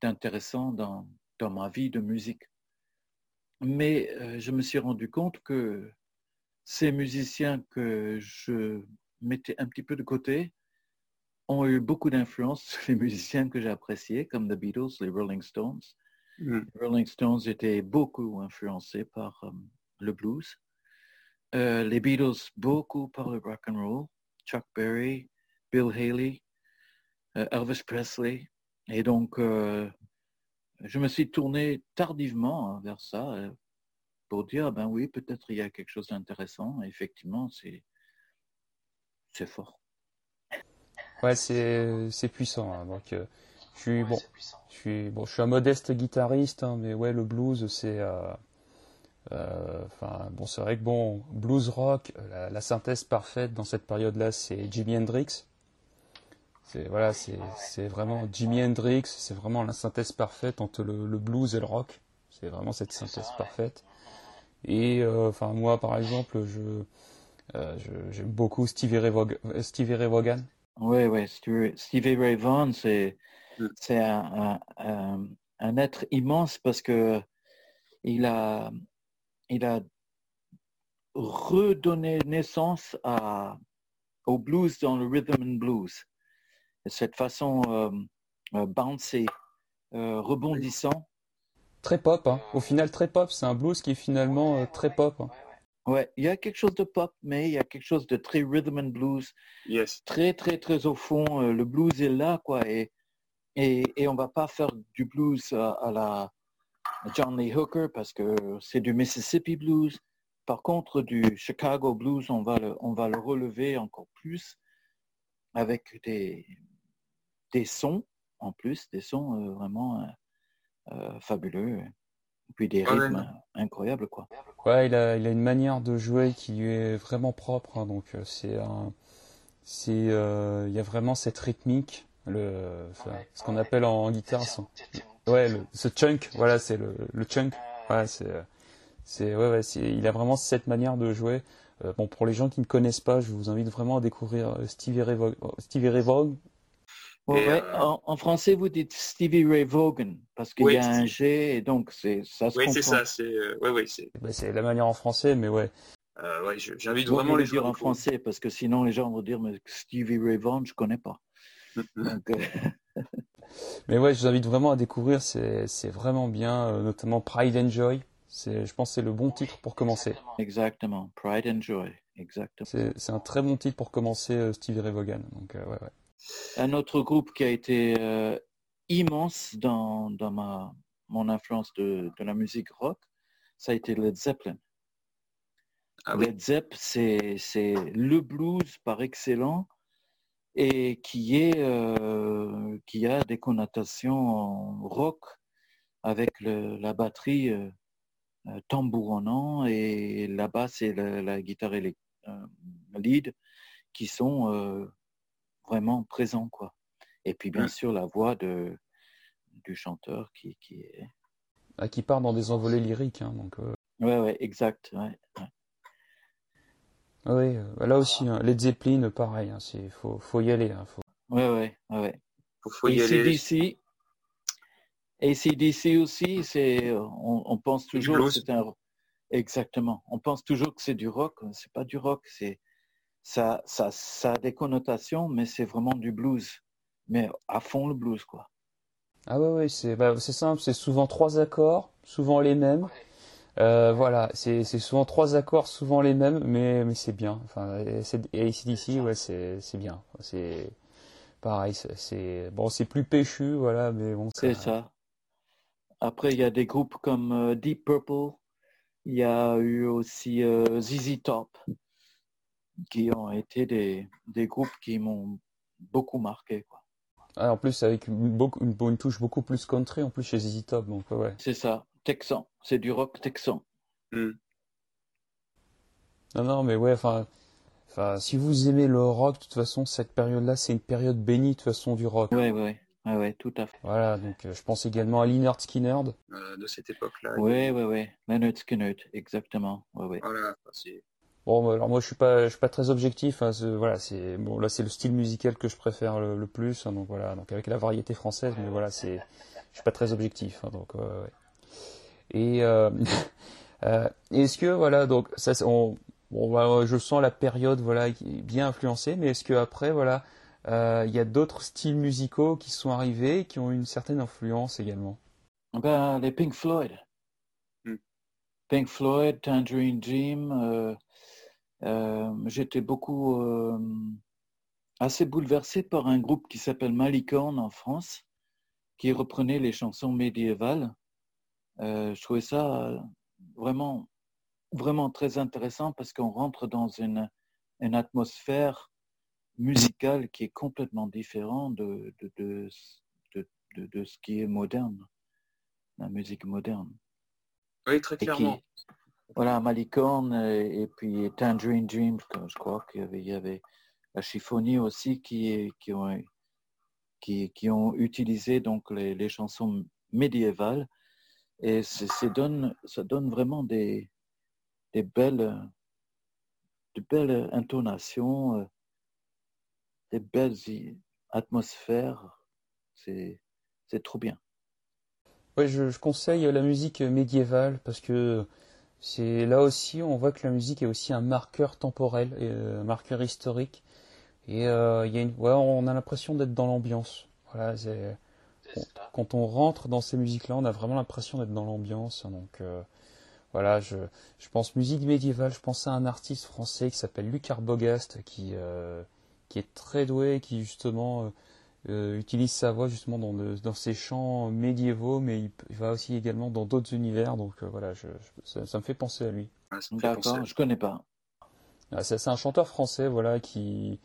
d'intéressant dans, dans ma vie de musique. Mais euh, je me suis rendu compte que ces musiciens que je mettais un petit peu de côté ont eu beaucoup d'influence sur les musiciens que j'appréciais, comme The Beatles, les Rolling Stones. Mm. Les Rolling Stones étaient beaucoup influencés par euh, le blues. Euh, les Beatles beaucoup par le rock and roll. Chuck Berry, Bill Haley, euh, Elvis Presley. Et donc, euh, je me suis tourné tardivement hein, vers ça euh, pour dire, ben oui, peut-être il y a quelque chose d'intéressant. Effectivement, c'est, c'est fort. Ouais, c'est, c'est puissant. Hein. Donc, je suis bon, je suis bon, je suis un modeste guitariste, hein, mais ouais, le blues, c'est euh, enfin, bon, c'est vrai que bon, blues rock, euh, la, synthèse parfaite dans cette période-là, c'est Jimi Hendrix. C'est voilà, c'est vraiment Jimi Hendrix, c'est vraiment la synthèse parfaite entre le, blues et le rock. C'est vraiment cette synthèse parfaite. Et euh, enfin, moi, par exemple, je j'aime beaucoup Stevie Ray, Vaughan. Stevie Ray Vaughan. Oui, oui, Stevie Ray Vaughan, c'est mm. c'est un, un, être immense parce que il a il a redonné naissance à, au blues dans le rhythm and blues. cette façon euh, euh bouncy, euh, rebondissant. Très pop, hein. au final très pop. C'est un blues qui est finalement euh, très pop. Hein. Ouais, il y a quelque chose de pop, mais il y a quelque chose de très rhythm and blues. Yes. Très, très, très au fond. le blues est là, quoi. Et, et, et on va pas faire du blues à la John Lee Hooker parce que c'est du Mississippi Blues. Par contre, du Chicago Blues, on va le, on va le relever encore plus avec des, des sons en plus, des sons euh, vraiment euh, euh, fabuleux. Et puis des rythmes incroyables, quoi. Ouais, il a, il a une manière de jouer qui est vraiment propre. Hein, donc c'est c'est, il y a vraiment cette rythmique, le, ce qu'on appelle en guitare, Ouais, ce chunk, voilà, c'est le, le, chunk. Ouais, c'est, c'est, ouais, ouais, c'est, il a vraiment cette manière de jouer. Euh, bon, pour les gens qui ne connaissent pas, je vous invite vraiment à découvrir euh, Stevie Ray, Vaughan. Stevie Ray Vaughan. Ouais, euh, en, français, vous dites Stevie Ray Vaughan parce qu'il y a un G et donc c'est ça se Oui, c'est ça. C'est, ouais, ouais, c'est. Bah, c'est la manière en français, mais ouais. Euh, ouais, j'invite vraiment les gens. dire en français parce que sinon les gens vont dire mais Stevie Ray Vaughan, je connais pas. [LAUGHS] donc, [LAUGHS] Mais ouais, je vous invite vraiment à découvrir, c'est vraiment bien, euh, notamment Pride and Joy. Je pense que c'est le bon titre pour commencer. Exactement, Pride and Joy, exactement. C'est un très bon titre pour commencer euh, Stevie Ray Vaughan. Donc, euh, ouais, ouais. Un autre groupe qui a été immense dans, dans ma, mon influence de, de, la musique rock, ça a été Led Zeppelin. Ah Led Zepp, c'est le blues par excellence et qui est euh, qui a des connotations rock avec la batterie euh, euh, tambouronnant et la basse et la, guitare et lead qui sont vraiment présents quoi. Et puis bien sûr la voix de du chanteur qui qui est ah, qui part dans des envolées lyriques hein, donc. Ouais ouais exact ouais. Oui, euh, là aussi, hein, Led Zeppelin, pareil, il hein, faut, faut y aller. Hein, faut... Ouais, ouais, ouais. Faut, faut y aller. ACDC aussi, c'est, on, on, pense toujours que c'est un, exactement, on pense toujours que c'est du rock, c'est pas du rock, c'est, ça, ça, ça a des connotations, mais c'est vraiment du blues, mais à fond le blues, quoi. Ah ouais, ouais, c'est, bah, c'est simple, c'est souvent trois accords, souvent les mêmes. Euh, voilà, c'est souvent trois accords, souvent les mêmes, mais, mais c'est bien. Enfin, et ACDC, ouais, c'est bien. C'est pareil, c'est bon, c'est plus péchu, voilà, mais bon. C'est ça. Après, il y a des groupes comme euh, Deep Purple, il y a eu aussi euh, ZZ Top, qui ont été des, des groupes qui m'ont beaucoup marqué, quoi. Ah, en plus, avec une, une, une, touche beaucoup plus country, en plus chez ZZ Top, donc ouais. C'est ça texan. C'est du rock texan. Hmm. Non, non, mais ouais, enfin, enfin, si vous aimez le rock, de toute façon, cette période-là, c'est une période bénie, de toute façon, du rock. Ouais, ouais, ouais, ouais tout à fait. Voilà, donc euh, je pense également à Leonard Skinner. Euh, de cette époque-là. Ouais, ouais, ouais, Leonard Skinner, exactement. Ouais, ouais. Voilà, c'est... Bon, bah, alors moi je suis pas, je suis pas très objectif. Hein, voilà, c'est bon là c'est le style musical que je préfère le, plus. Hein, donc voilà, donc avec la variété française, mais voilà, c'est, je suis pas très objectif. Hein, donc ouais. Et euh, [LAUGHS] euh, est-ce que voilà donc ça on, bon, je sens la période voilà qui est bien influencée, mais est-ce que après voilà euh, il y a d'autres styles musicaux qui sont arrivés qui ont une certaine influence également? Ben, les Pink Floyd. Hmm. Pink Floyd, Tangerine Dream. J'étais beaucoup assez bouleversé par un groupe qui s'appelle Malicorne en France, qui reprenait les chansons médiévales euh, je trouvais ça euh, vraiment, vraiment très intéressant parce qu'on rentre dans une, une, atmosphère musicale qui est complètement différente de, de, de, de, de ce qui est moderne, la musique moderne. Oui, très clairement. voilà, Malicorne et, puis Tangerine Dream, je crois qu'il y avait, il y avait la chiffonie aussi qui, qui, ont, qui, qui ont utilisé donc les, les chansons médiévales et ça donne vraiment des, belles, intonations, euh, des belles atmosphères. C'est trop bien. Oui, je, conseille la musique médiévale parce que c'est là aussi on voit que la musique est aussi un marqueur temporel, euh, un marqueur historique. Et euh, y a ouais, on a l'impression d'être dans l'ambiance. Voilà, quand on rentre dans ces musiques-là, on a vraiment l'impression d'être dans l'ambiance. Donc euh, voilà, je, je, pense musique médiévale, je pense à un artiste français qui s'appelle Luc Arbogast, qui, euh, qui est très doué, qui justement euh, utilise sa voix justement dans, dans ses chants médiévaux, mais il, va aussi également dans d'autres univers. Donc voilà, je, ça, me fait penser à lui. D'accord, je connais pas. c'est un chanteur français, voilà, qui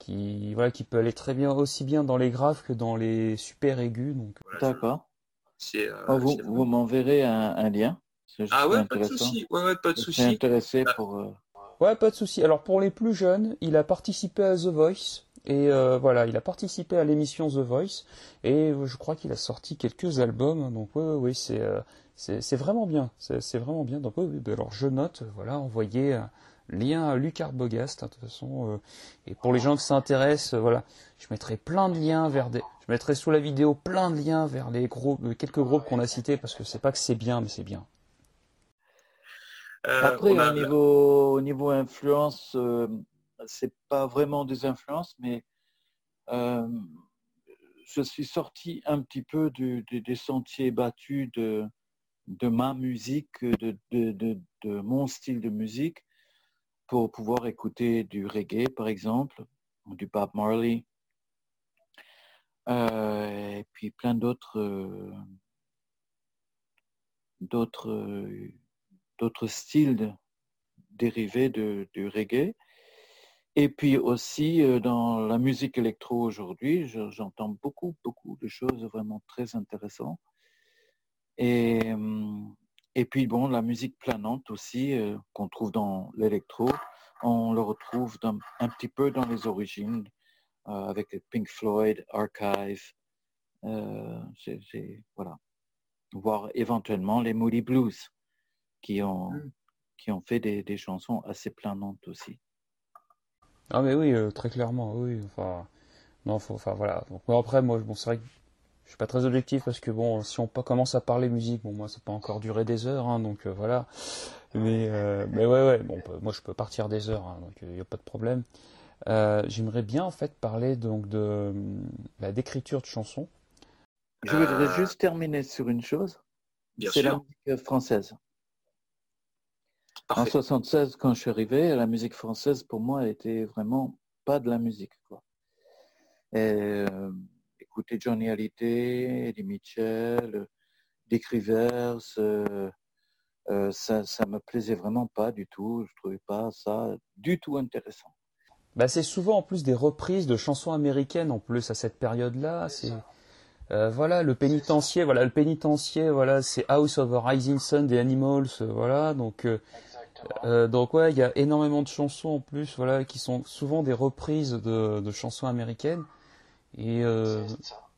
qui voilà qui peut aller très bien aussi bien dans les graves que dans les super aigus donc. D'accord. Euh, oh, vous, vous m'enverrez un, lien. Ah ouais pas de souci. Ouais, ouais pas de souci. intéressé bah. pour euh, ouais pas de souci. Alors pour les plus jeunes il a participé à The Voice et euh, voilà il a participé à l'émission The Voice et je crois qu'il a sorti quelques albums. Donc oui c'est c'est vraiment bien. C'est vraiment bien. Donc oui, ben alors je note voilà envoyez lien à Luc Arbogast, hein, de toute façon. Euh, et pour les gens qui s'intéressent, euh, voilà, je mettrai plein de liens vers des, je mettrai sous la vidéo plein de liens vers les groupes, euh, quelques groupes qu'on a cités parce que c'est pas que c'est bien, mais c'est bien. Après, au niveau, au niveau influence, c'est pas vraiment des influences, mais je suis sorti un petit peu des sentiers battus de, de ma musique, de, de, de, mon style de musique pour pouvoir écouter du reggae, par exemple, du Bob Marley, euh, et puis plein d'autres euh, d'autres euh, d'autres styles dérivés de, du reggae. Et puis aussi dans la musique électro aujourd'hui, j'entends beaucoup, beaucoup de choses vraiment très intéressantes. Et, et puis bon, la musique planante aussi, qu'on trouve dans l'électro, on le retrouve un petit peu dans les origines, avec Pink Floyd, Archive, voilà. Voire éventuellement les Moody Blues, qui ont, mmh. qui ont fait des, des chansons assez planantes aussi. Ah mais oui, euh, très clairement, oui. Enfin, non, faut, enfin voilà. Donc après, moi, bon, c'est vrai que je suis pas très objectif parce que bon, si on commence à parler musique, bon, moi, ça peut encore durer des heures, hein, donc euh, voilà. Mais, euh, mais ouais, ouais. Bon, moi, je peux partir des heures, hein, donc il n'y a pas de problème. J'aimerais bien en fait parler donc de bah, d'écriture de chansons. Je voudrais juste terminer sur une chose. C'est la musique française. En 76, quand je suis arrivé, la musique française, pour moi, était vraiment pas de la musique. Quoi. Euh, écouter Johnny Hallyday, Eddie Mitchell, Dick Rivers, euh, euh, ça, ça me plaisait vraiment pas du tout. Je trouvais pas ça du tout intéressant. Bah, c'est souvent en plus des reprises de chansons américaines en plus à cette période-là. C'est voilà le pénitencier, voilà le pénitencier, voilà c'est House of a Rising Sun des Animals, voilà donc euh, donc ouais, il y a énormément de chansons en plus, voilà, qui sont souvent des reprises de, chansons américaines. Et euh,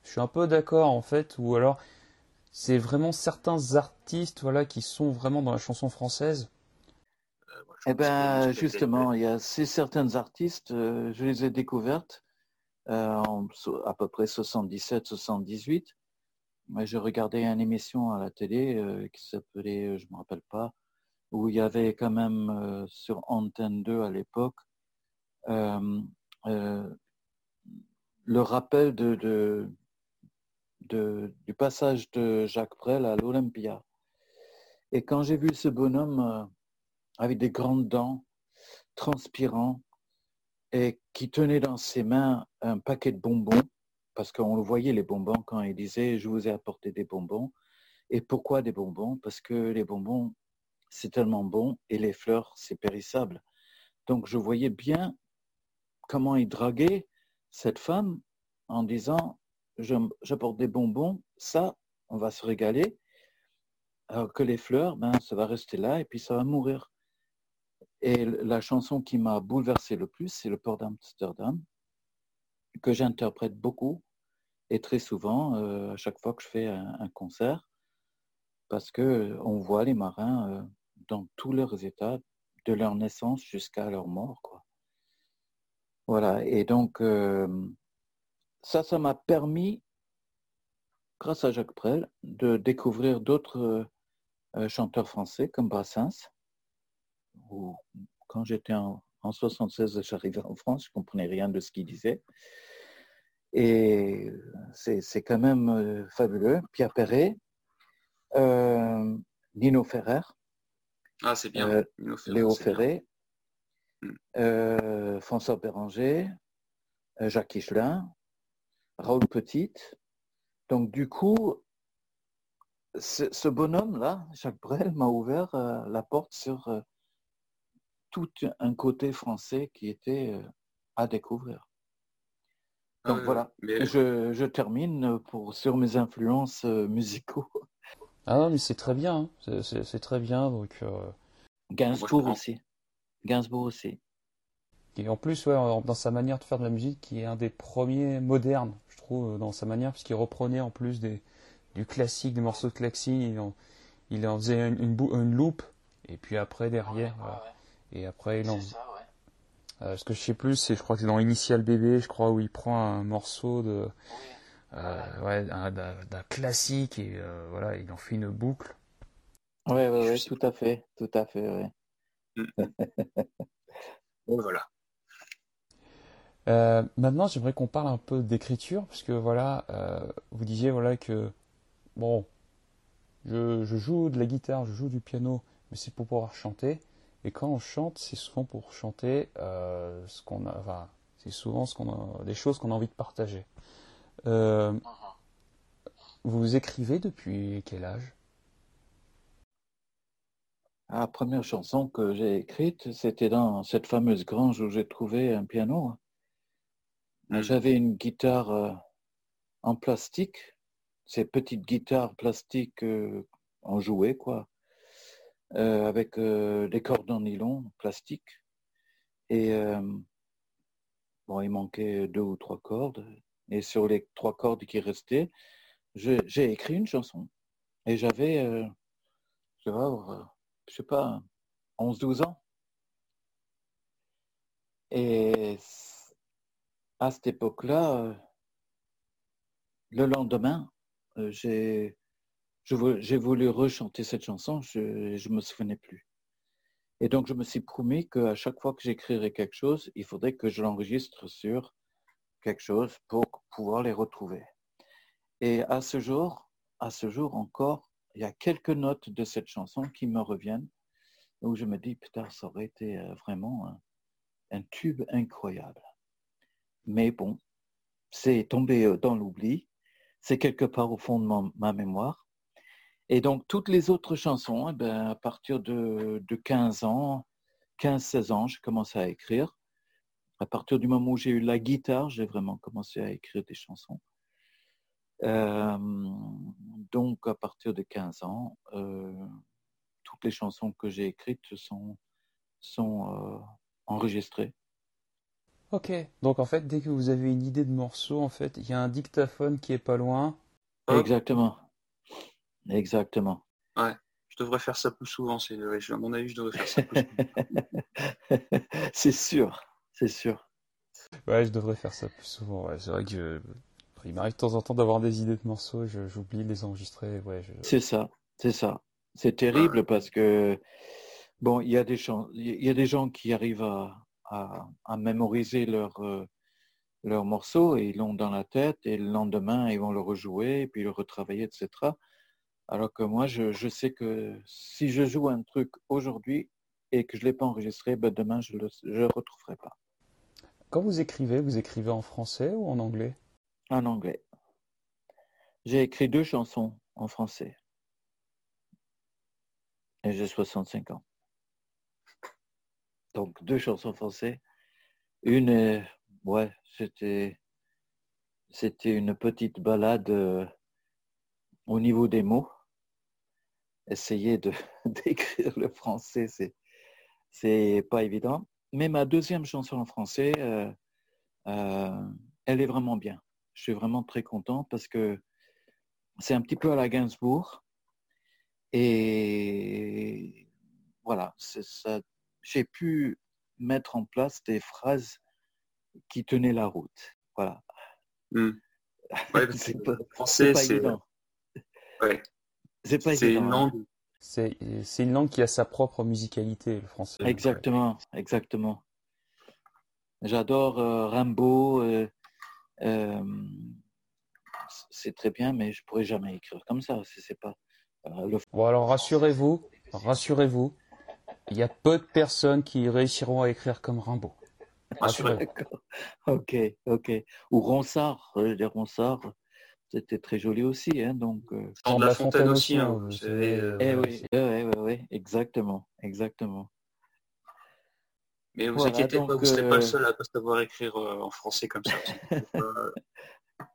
je suis un peu d'accord en fait, ou alors c'est vraiment certains artistes, voilà, qui sont vraiment dans la chanson française. Eh ben justement, il y a ces certains artistes, euh, je les ai découvertes en, à peu près 77-78. Mais je regardais une émission à la télé qui s'appelait, je me rappelle pas, où il y avait quand même euh, sur Antenne 2 à l'époque euh, euh, le rappel de, du passage de Jacques Brel à l'Olympia. Et quand j'ai vu ce bonhomme avec des grandes dents, transpirant, et qui tenait dans ses mains un paquet de bonbons, parce qu'on le voyait les bonbons quand il disait je vous ai apporté des bonbons. Et pourquoi des bonbons? Parce que les bonbons c'est tellement bon et les fleurs, c'est périssable. Donc je voyais bien comment il draguait cette femme en disant j'apporte des bonbons, ça, on va se régaler, alors que les fleurs, ben, ça va rester là et puis ça va mourir. Et la chanson qui m'a bouleversé le plus, c'est le port d'Amsterdam, que j'interprète beaucoup et très souvent, euh, à chaque fois que je fais un, concert, parce que on voit les marins euh, dans tous leurs états, de leur naissance jusqu'à leur mort. Quoi. Voilà, et donc euh, ça, ça m'a permis, grâce à Jacques Brel, de découvrir d'autres euh, chanteurs français comme Brassens. Où, quand j'étais en, en 76, j'arrivais en France, je ne comprenais rien de ce qu'il disait. Et c'est quand même euh, fabuleux. Pierre Perret, Nino Ferrer, ah, c'est bien. Euh, Léo Ferré. Euh, François Béranger, euh, Jacques Hichelin, Raoul Petit. Donc, du coup, ce bonhomme-là, Jacques Brel, m'a ouvert la porte sur tout un côté français qui était à découvrir. Donc voilà, je, je, termine pour, sur mes influences musicaux. Ah non, mais c'est très bien, hein. c'est très bien. Donc, euh... Gainsbourg aussi. Gainsbourg aussi. Et en plus, ouais, dans sa manière de faire de la musique, qui est un des premiers modernes, je trouve, dans sa manière, puisqu'il reprenait en plus des, du classique, des morceaux de classique, il en, il en faisait une, une, loupe, et puis après derrière, et après il en. Ça, euh, ce que je sais plus, c'est, je crois que c'est dans Initial Bébé, je crois, où il prend un morceau de. Euh, ouais, d'un classique et euh, voilà, il en fait une boucle. Oui, ouais, ouais, tout à fait, tout à fait, ouais. Mm. voilà. Euh, maintenant, j'aimerais qu'on parle un peu d'écriture, puisque voilà, vous disiez voilà que bon, je, je, joue de la guitare, je joue du piano, mais c'est pour pouvoir chanter. Et quand on chante, c'est souvent pour chanter ce qu'on a, enfin, c'est souvent ce qu'on a, des choses qu'on a envie de partager. Euh, vous écrivez depuis quel âge? La première chanson que j'ai écrite, c'était dans cette fameuse grange où j'ai trouvé un piano. Hmm. J'avais une guitare euh, en plastique, ces petites guitares plastiques euh, en jouet, quoi, euh, avec des cordes en nylon plastique. Et bon, il manquait deux ou trois cordes. Et sur les trois cordes qui restaient, j'ai écrit une chanson. Et j'avais, je sais pas, 11-12 ans. Et à cette époque-là, euh, le lendemain, euh, j'ai voulu rechanter cette chanson, je ne me souvenais plus. Et donc, je me suis promis qu'à chaque fois que j'écrirais quelque chose, il faudrait que je l'enregistre sur quelque chose pour pouvoir les retrouver. Et à ce jour, à ce jour encore, il y a quelques notes de cette chanson qui me reviennent, où je me dis, putain, ça aurait été euh, vraiment un tube incroyable. Mais bon, c'est tombé euh, dans l'oubli. C'est quelque part au fond de ma, mémoire. Et donc, toutes les autres chansons, eh ben, à partir de, 15 ans, 15-16 ans, j'ai commencé à écrire. À partir du moment où j'ai eu la guitare, j'ai vraiment commencé à écrire des chansons. Euh, donc, à partir de 15 ans, euh, toutes les chansons que j'ai écrites sont, sont enregistrées. Ok, donc en fait, dès que vous avez une idée de morceau, en fait, il y a un dictaphone qui est pas loin. Exactement. Exactement. Ouais, je devrais faire ça plus souvent. C'est, à mon avis, je devrais faire ça plus souvent. [LAUGHS] c'est sûr, c'est sûr. Ouais, je devrais faire ça plus souvent. Ouais. C'est vrai que il m'arrive de temps en temps d'avoir des idées de morceaux, j'oublie de les enregistrer. Ouais, C'est ça, c'est ça. C'est terrible parce que bon, il y a des gens, y a des gens qui arrivent à, à, mémoriser leur, euh, leur morceau et ils l'ont dans la tête et le lendemain ils vont le rejouer et puis le retravailler, etc. Alors que moi, je, je sais que si je joue un truc aujourd'hui et que je ne l'ai pas enregistré, ben demain je ne le retrouverai pas. Quand vous écrivez, vous écrivez en français ou en anglais? En anglais. J'ai écrit deux chansons en français. Et j'ai 65 ans. Donc deux chansons françaises. Une, euh, ouais, c'était c'était une petite balade euh, au niveau des mots. Essayer de [LAUGHS] d'écrire le français, c'est c'est pas évident. Mais ma deuxième chanson en français, euh, elle est vraiment bien. Je suis vraiment très content parce que c'est un petit peu à la Gainsbourg. Et voilà, ça, j'ai pu mettre en place des phrases qui tenaient la route. Voilà. Hmm. [LAUGHS] c'est pas, français, c'est évident. C'est pas évident. Une langue... C'est une langue qui a sa propre musicalité, le français. Exactement, exactement. J'adore euh, Rimbaud. Euh, euh, c'est très bien, mais je pourrais jamais écrire comme ça. C'est pas. Bon alors rassurez-vous, rassurez-vous, il y a peu de personnes qui réussiront à écrire comme Rimbaud. Ah, ok, ok. Ou Ronsard, les Ronsard, c'était très joli aussi, hein, donc. Euh... de la, Fontaine, aussi, hein. Euh, eh oui, oui, oui, exactement, exactement. Mais vous inquiétez pas, vous ne serez pas le euh, seul à pas savoir écrire euh, en français comme ça. [LAUGHS]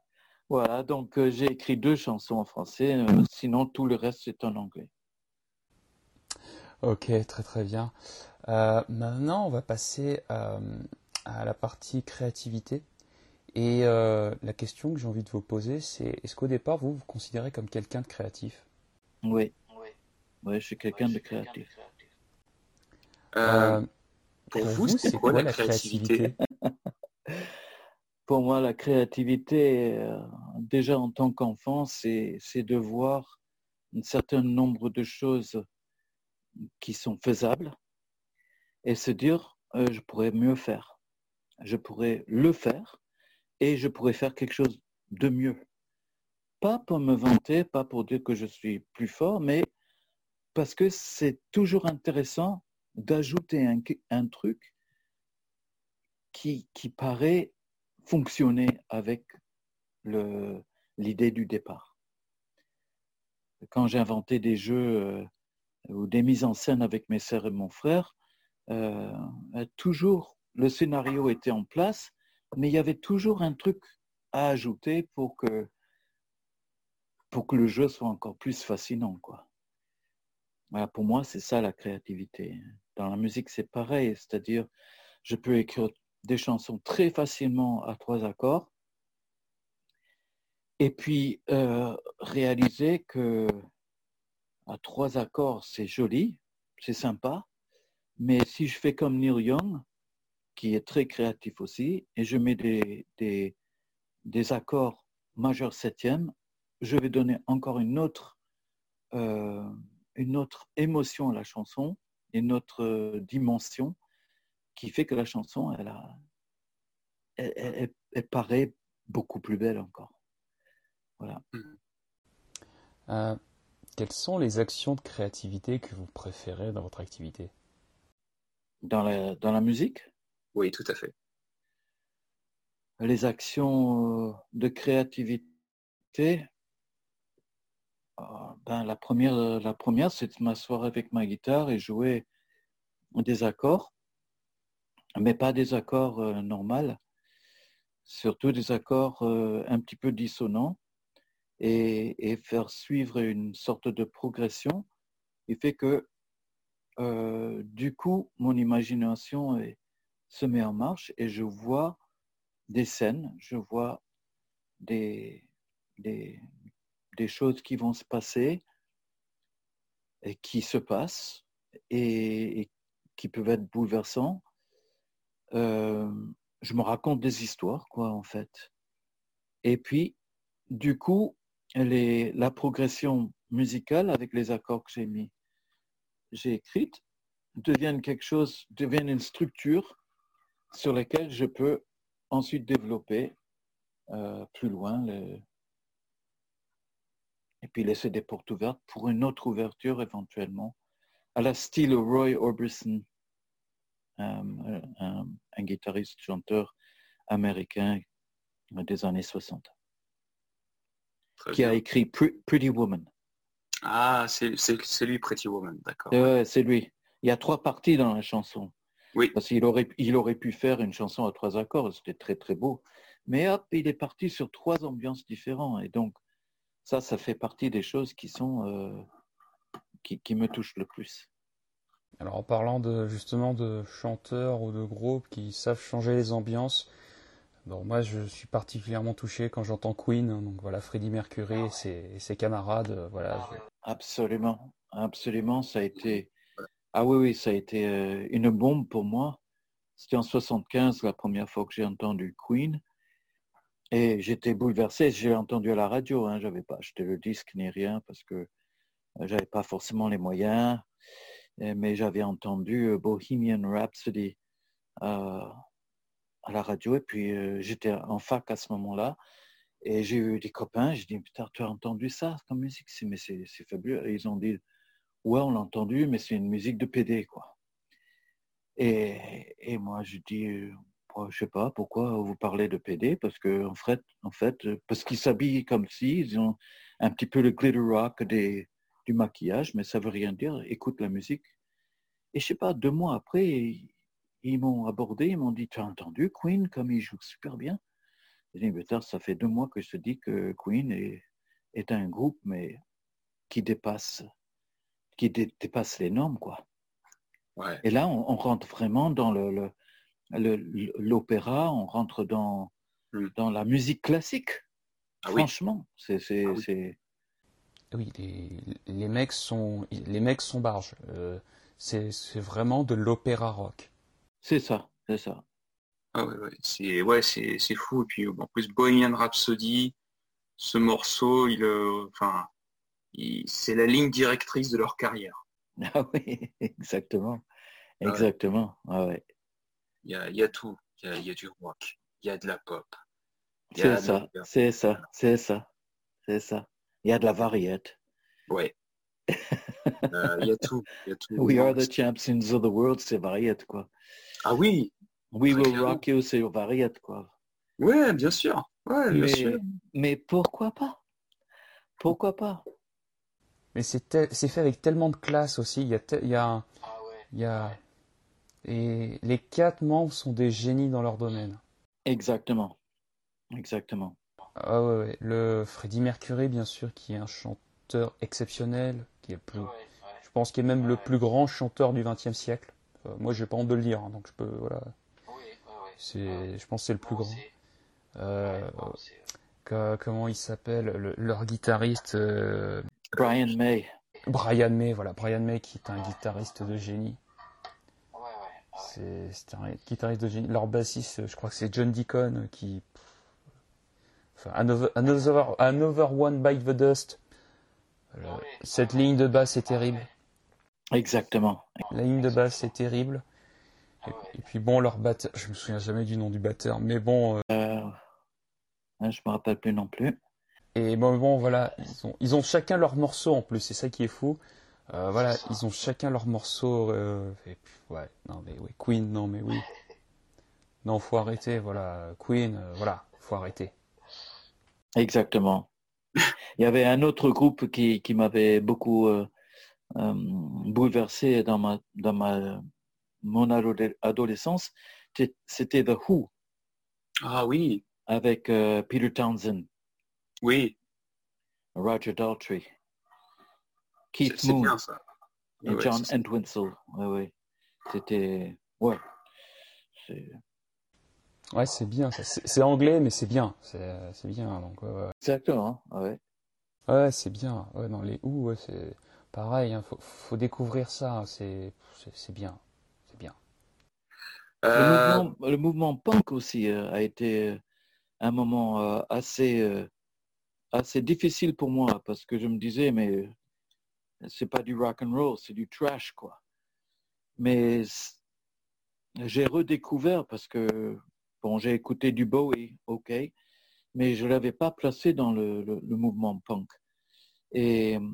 voilà, donc j'ai écrit deux chansons en français, sinon tout le reste c'est en anglais. Ok, très très bien. Euh, maintenant, on va passer euh, à la partie créativité. Et euh, la question que j'ai envie de vous poser, c'est est-ce qu'au départ, vous vous considérez comme quelqu'un de créatif? Oui. Oui, je suis quelqu'un de créatif. Pour vous, c'est quoi, la créativité, [LAUGHS] Pour moi, la créativité, déjà en tant qu'enfant, c'est de voir un certain nombre de choses qui sont faisables et se dire, euh, je pourrais mieux faire. Je pourrais le faire et je pourrais faire quelque chose de mieux. Pas pour me vanter, pas pour dire que je suis plus fort, mais parce que c'est toujours intéressant d'ajouter un, truc qui, paraît fonctionner avec l'idée du départ. Quand j'ai inventé des jeux euh, ou des mises en scène avec mes sœurs et mon frère, toujours le scénario était en place, mais il y avait toujours un truc à ajouter pour que, pour que le jeu soit encore plus fascinant. Quoi. pour moi, c'est ça la créativité. Dans la musique, c'est pareil, c'est-à-dire, je peux écrire des chansons très facilement à trois accords, et puis euh, réaliser que à trois accords, c'est joli, c'est sympa, mais si je fais comme Neil Young, qui est très créatif aussi, et je mets des, des, accords majeurs septième, je vais donner encore une autre, euh, une autre émotion à la chanson, une autre dimension qui fait que la chanson, elle, a, elle, paraît beaucoup plus belle encore. Voilà. Euh, quelles sont les actions de créativité que vous préférez dans votre activité? Dans la, dans la musique? Oui, tout à fait. Les actions de créativité, ben, la première, la première c'est de m'asseoir avec ma guitare et jouer des accords, mais pas des accords euh, normaux, surtout des accords un petit peu dissonants et, faire suivre une sorte de progression. Il fait que euh, du coup, mon imagination se met en marche et je vois des scènes, je vois des, des, choses qui vont se passer et qui se passent et, qui peuvent être bouleversants. Euh, je me raconte des histoires, quoi, en fait. Et puis, du coup, la progression musicale avec les accords que j'ai mis j'ai écrite deviennent quelque chose, deviennent une structure sur laquelle je peux ensuite développer euh, plus loin et puis laisser des portes ouvertes pour une autre ouverture éventuellement, à la style Roy Orbison, euh, un, guitariste chanteur américain des années 60, qui a écrit Pretty Woman. Ah, c'est lui, Pretty Woman, d'accord. c'est lui. Il y a trois parties dans la chanson. Oui. Parce qu'il aurait, il aurait pu faire une chanson à trois accords, c'était très très beau. Mais hop, il est parti sur trois ambiances différentes. Et donc, ça, ça fait partie des choses qui sont euh, qui, qui, me touchent le plus. Alors en parlant de justement de chanteurs ou de groupes qui savent changer les ambiances, Bon, moi, je suis particulièrement touché quand j'entends Queen, hein, donc voilà, Freddie Mercury et ses, camarades, euh, voilà. Absolument, absolument, ça a été, ah oui, oui, ça a été euh, une bombe pour moi. C'était en 75 la première fois que j'ai entendu Queen, et j'étais bouleversé. J'ai entendu à la radio, hein, j'avais pas acheté le disque ni rien parce que euh, j'avais pas forcément les moyens, mais j'avais entendu Bohemian Rhapsody à la radio et puis euh, j'étais en fac à ce moment-là et j'ai eu des copains, j'ai dit putain tu as entendu ça comme musique? Mais c'est fabuleux et ils ont dit ouais on l'a entendu mais c'est une musique de PD quoi et, et moi je dis euh, je sais pas pourquoi vous parlez de PD parce que en fait en fait parce qu'ils s'habillent comme si ils ont un petit peu le glitter rock des, du maquillage mais ça veut rien dire écoute la musique. Et je sais pas deux mois après ils m'ont abordé, ils m'ont dit, tu as entendu Queen comme il joue super bien J'ai dit, ça fait deux mois que je te dis que Queen est, est un groupe, mais qui dépasse, qui dépasse les normes, quoi. Et là, on, rentre vraiment dans le, l'opéra, on rentre dans, hmm. dans la musique classique. Ah Franchement, c'est, ah c'est, oui. les, les, mecs sont, les mecs sont barges. Euh, c'est, c'est vraiment de l'opéra rock. C'est ça, c'est ça. Ah ouais, ouais. c'est ouais, c'est, fou. Et puis en plus Bohemian Rhapsody, ce morceau, il, euh, enfin, c'est la ligne directrice de leur carrière. [LAUGHS] Ah oui, exactement, [LAUGHS] exactement. Ah ouais. Il y a, y a tout. Il y a, y a, du rock, il y a de la pop. C'est ça, c'est ça, c'est ça, c'est ça. Il y a de la variette. Ouais. [LAUGHS] Euh, il y a tout. Y a tout. We are the champions of the world, c'est variette, quoi. Ah oui. We will rock you, c'est variette, quoi. Ouais, bien sûr. Ouais, mais, mais pourquoi pas? Pourquoi pas? Mais c'est c'est fait avec tellement de classe aussi. Il y a, il y a, Ah ouais. il y a, et les quatre membres sont des génies dans leur domaine. Exactement. Exactement. Ah ouais, ouais. Le Freddie Mercury, bien sûr, qui est un chanteur exceptionnel, qui est le plus, je pense qu'il est même le plus grand chanteur du XXe siècle. Enfin, moi, j'ai pas honte de le dire, hein, donc je peux, voilà. C'est, je pense que c'est le plus grand. Euh, que- comment il s'appelle, le- leur guitariste, euh, Brian May. Brian May, voilà, Brian May qui est un guitariste de génie. C'est c'est un guitariste de génie. Leur bassiste, je crois que c'est John Deacon euh, qui. Enfin, Another, Another, Another One Bite the Dust. Euh, cette ligne de basse est terrible. Exactement. La ligne de basse est terrible. Et, et puis bon, leur batteur, je me souviens jamais du nom du batteur, mais bon. euh, Euh, je me rappelle plus non plus. et bon, bon, voilà, ils ont, ils ont chacun leur morceau en plus, c'est ça qui est fou. Euh, voilà, ils ont chacun leur morceau. euh, et puis, ouais, non mais oui, Queen, non mais oui. [LAUGHS] Non, faut arrêter, voilà, Queen, euh, voilà, faut arrêter. Exactement. Il y avait un autre groupe qui, qui m'avait beaucoup euh, euh, bouleversé dans ma dans ma mon ado- adolescence. C'était- C'était The Who Ah oui, avec euh, Peter Townsend, oui, Roger Daltrey, Keith c'est Moon bien ça. et Ouais, John c'est- Entwistle. Ouais, ouais. C'était ouais. C'est- Ouais, c'est bien, ça. C'est c'est anglais, mais c'est bien, c'est c'est bien, donc ouais, ouais. Exactement. Ouais. Ouais, c'est bien. Ouais, dans les ou, ouais, c'est pareil, hein, faut, faut découvrir ça, c'est c'est c'est bien, c'est bien. Le Euh, mouvement, le mouvement punk aussi euh, a été euh, un moment euh, assez, euh, assez difficile pour moi parce que je me disais, mais c'est pas du rock and roll, c'est du trash, quoi. Mais j'ai redécouvert parce que, bon, j'ai écouté du Bowie, ok, mais je l'avais pas placé dans le, mouvement punk. Et euh,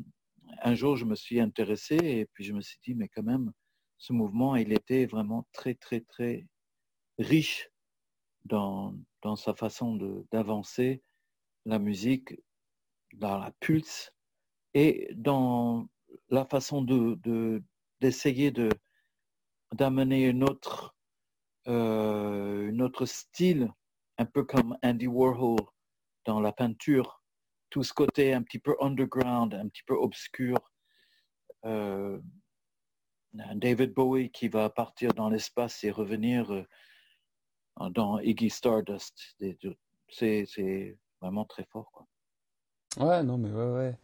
un jour, je me suis intéressé et puis je me suis dit, mais quand même, ce mouvement, il était vraiment très, très, très riche dans, dans sa façon d'avancer la musique, dans la pulse et dans la façon de, de- d'essayer de, d'amener une autre, euh, une autre style, un peu comme Andy Warhol dans la peinture, tout ce côté un petit peu underground, un petit peu obscur. Euh, David Bowie qui va partir dans l'espace et revenir euh, dans Iggy Stardust. C'est vraiment très fort. Ouais, non, mais ouais, ouais.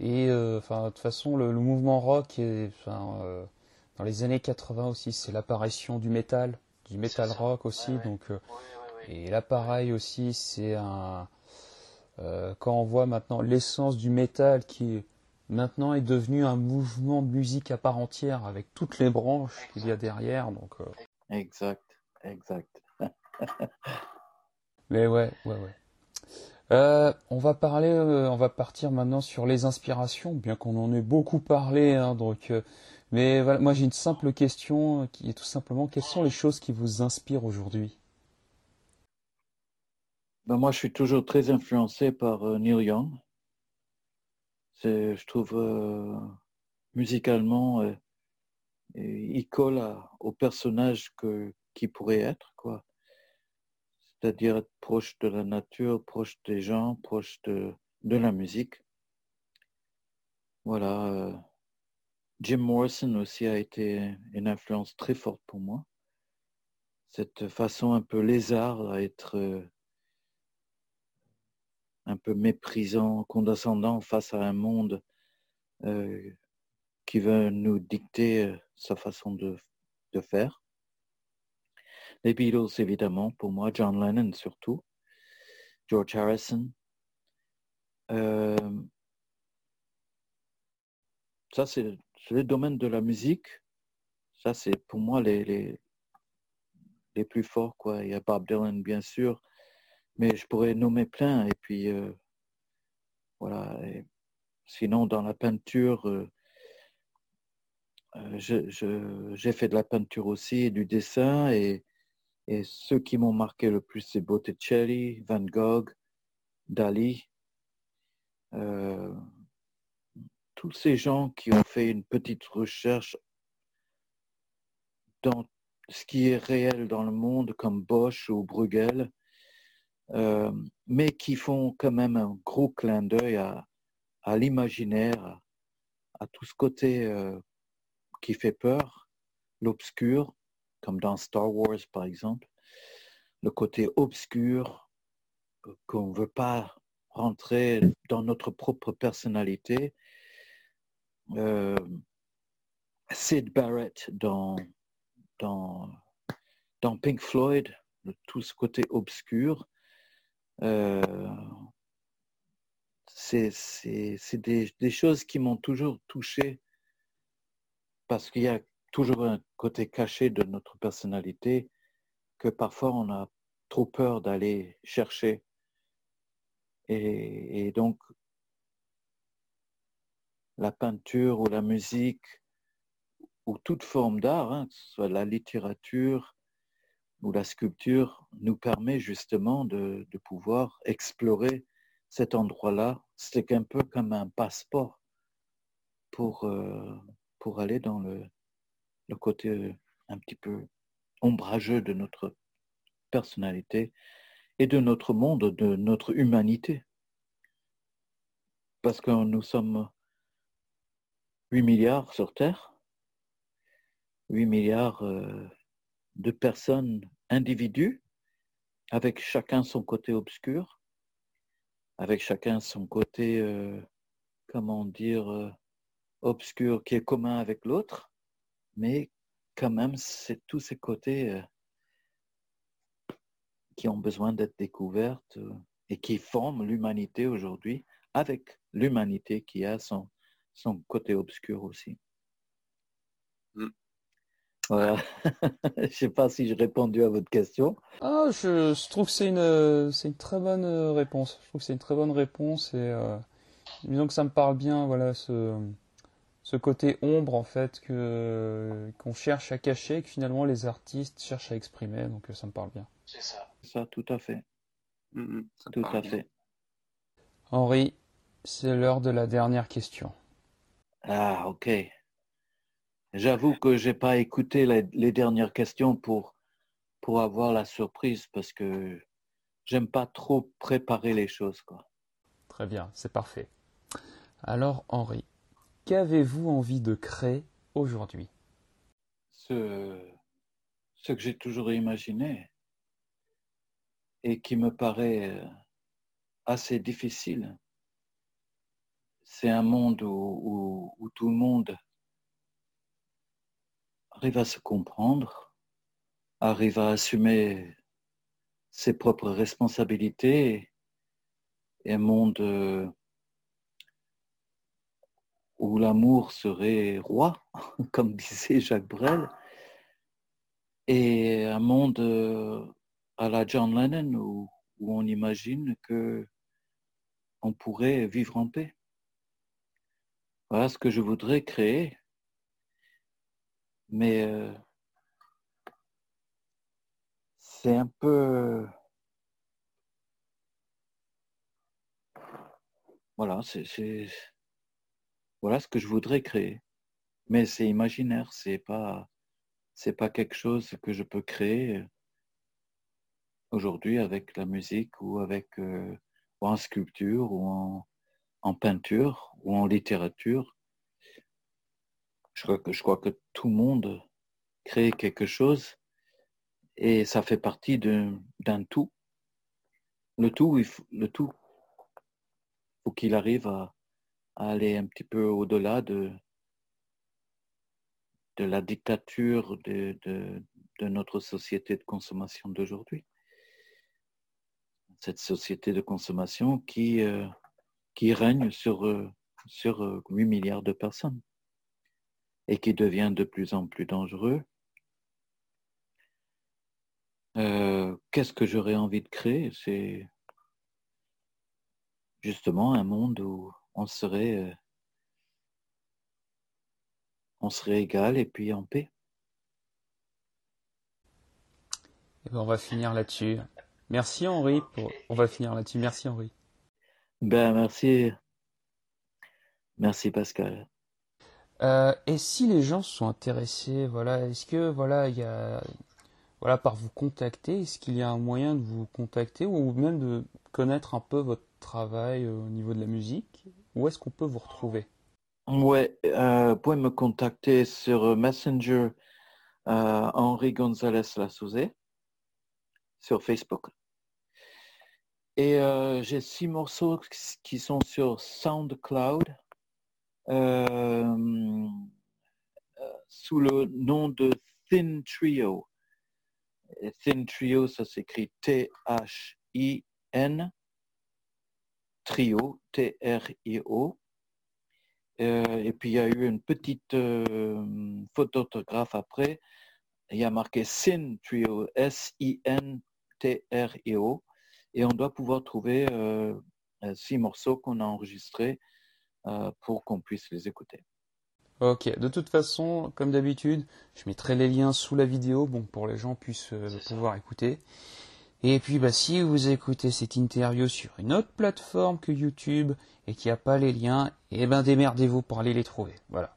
Et euh, enfin, de toute façon, le, le mouvement rock, est, euh, dans les années 80 aussi, c'est l'apparition du métal, du metal rock aussi. Donc, euh, et là, pareil aussi, c'est un. euh, quand on voit maintenant l'essence du métal qui maintenant est devenu un mouvement de musique à part entière avec toutes les branches qu'il y a derrière. Donc, euh, Exact, exact. [LAUGHS] Mais ouais, ouais, ouais. Euh, on va parler, euh, on va partir maintenant sur les inspirations, bien qu'on en ait beaucoup parlé, hein, donc. euh, mais moi j'ai une simple question qui est tout simplement quelles sont les choses qui vous inspirent aujourd'hui? Ben, moi, je suis toujours très influencé par Neil Young. Je trouve, musicalement, il colle au personnage que, qui pourrait être, quoi. C'est-à-dire être proche de la nature, proche des gens, proche de, la musique. Voilà. euh, Jim Morrison aussi a été une influence très forte pour moi. Cette façon un peu lézard à être euh, un peu méprisant, condescendant face à un monde euh, qui veut nous dicter sa façon de faire. Les Beatles, évidemment, pour moi, John Lennon surtout, George Harrison. Euh, ça, c'est le domaine de la musique. Ça, c'est pour moi les, les, les plus forts. Quoi. Il y a Bob Dylan, bien sûr, mais je pourrais nommer plein. Et puis, euh, voilà. Sinon, dans la peinture, euh, j'ai fait de la peinture aussi et du dessin. Et, et ceux qui m'ont marqué le plus, c'est Botticelli, Van Gogh, Dali. Euh, tous ces gens qui ont fait une petite recherche dans ce qui est réel dans le monde, comme Bosch ou Bruegel, euh, mais qui font quand même un gros clin d'œil à, l'imaginaire, à, tout ce côté euh, qui fait peur, l'obscur, comme dans Star Wars par exemple, le côté obscur euh, qu'on ne veut pas rentrer dans notre propre personnalité. Sid Barrett dans, dans, dans Pink Floyd, tout ce côté obscur, euh, c'est des, des, choses qui m'ont toujours touché parce qu'il y a toujours un côté caché de notre personnalité que parfois on a trop peur d'aller chercher. Et, donc, la peinture ou la musique ou toute forme d'art, hein, que ce soit la littérature, où la sculpture nous permet justement de, pouvoir explorer cet endroit-là. C'est un peu comme un passeport pour, euh, pour aller dans le, le côté euh, un petit peu ombrageux de notre personnalité et de notre monde, de notre humanité. Parce que nous sommes 8 milliards sur Terre, 8 milliards euh, de personnes individus, avec chacun son côté obscur, avec chacun son côté, euh, comment dire, obscur qui est commun avec l'autre, mais quand même, c'est tous ces côtés euh, qui ont besoin d'être découvertes et qui forment l'humanité aujourd'hui, avec l'humanité qui a son, son côté obscur aussi. Mm. Voilà. [LAUGHS] je ne sais pas si j'ai répondu à votre question. Ah, je, trouve que c'est une, c'est une très bonne euh, réponse. Je trouve que c'est une très bonne réponse et euh, disons que ça me parle bien, voilà, ce, ce côté ombre en fait que qu'on cherche à cacher, que finalement les artistes cherchent à exprimer. Donc ça me parle bien. C'est ça. Ça, tout à fait. Mm-hmm. tout à fait. Henri, c'est l'heure de la dernière question. Ah, ok. J'avoue que j'ai pas écouté les, dernières questions pour, pour avoir la surprise parce que j'aime pas trop préparer les choses. Quoi. Très bien, c'est parfait. Alors Henri, qu'avez-vous envie de créer aujourd'hui? Ce, que j'ai toujours imaginé et qui me paraît assez difficile. C'est un monde où, où tout le monde arrive à se comprendre, arrive à assumer ses propres responsabilités et un monde euh, où l'amour serait roi, [LAUGHS] comme disait Jacques Brel, et un monde euh, à la John Lennon où, on imagine que on pourrait vivre en paix. Voilà ce que je voudrais créer mais euh, c'est un peu... Voilà, c'est voilà ce que je voudrais créer. Mais c'est imaginaire, c'est pas c'est pas quelque chose que je peux créer aujourd'hui avec la musique ou avec euh, ou en sculpture ou en, peinture ou en littérature. Je crois que, tout le monde crée quelque chose et ça fait partie d'un tout. Le tout, il le tout, faut qu'il arrive à, aller un petit peu au-delà de, de la dictature de, notre société de consommation d'aujourd'hui. Cette société de consommation qui, euh, qui règne sur, euh, sur 8 milliards de personnes et qui devient de plus en plus dangereux. Euh, qu'est-ce que j'aurais envie de créer? C'est justement un monde où on serait, euh, on serait égal et puis en paix. Et eh ben, on va finir là-dessus. Merci Henri. On va finir là-dessus. Merci Henri. Ben merci Merci Pascal. Euh, et si les gens sont intéressés, voilà, est-ce que voilà, il y a, voilà, par vous contacter, est-ce qu'il y a un moyen de vous contacter ou même de connaître un peu votre travail au niveau de la musique? Où est-ce qu'on peut vous retrouver? Ouais, euh, vous pouvez me contacter sur Messenger euh, Henri Gonzalez Lassouzé sur Facebook. Et euh, j'ai six morceaux qui sont sur SoundCloud sous le nom de Thin Trio. Thin Trio, ça s'écrit T-H-I-N, Trio, T-R-I-O. et puis il y a eu une petite faute d'orthographe après. Il y a marqué Sin Trio, S-I-N-T-R-I-O. Et on doit pouvoir trouver euh, six morceaux qu'on a enregistrés euh, pour qu'on puisse les écouter. Ok, de toute façon, comme d'habitude, je mettrai les liens sous la vidéo bon, pour les gens puissent euh, pouvoir écouter. Et puis, bah, si vous écoutez cette interview sur une autre plateforme que YouTube et qu'il n'y a pas les liens, eh ben démerdez-vous pour aller les trouver. Voilà.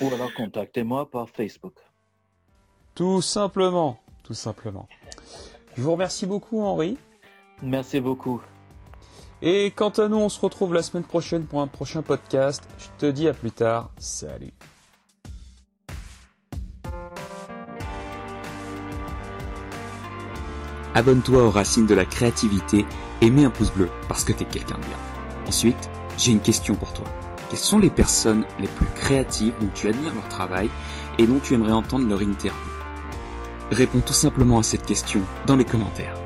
Ou alors contactez-moi par Facebook. Tout simplement, tout simplement. Je vous remercie beaucoup, Henri. Merci beaucoup. Et quant à nous, on se retrouve la semaine prochaine pour un prochain podcast. Je te dis à plus tard. Salut. Abonne-toi aux racines de la créativité et mets un pouce bleu parce que t'es quelqu'un de bien. Ensuite, j'ai une question pour toi. Quelles sont les personnes les plus créatives dont tu admires leur travail et dont tu aimerais entendre leur interview? Réponds tout simplement à cette question dans les commentaires.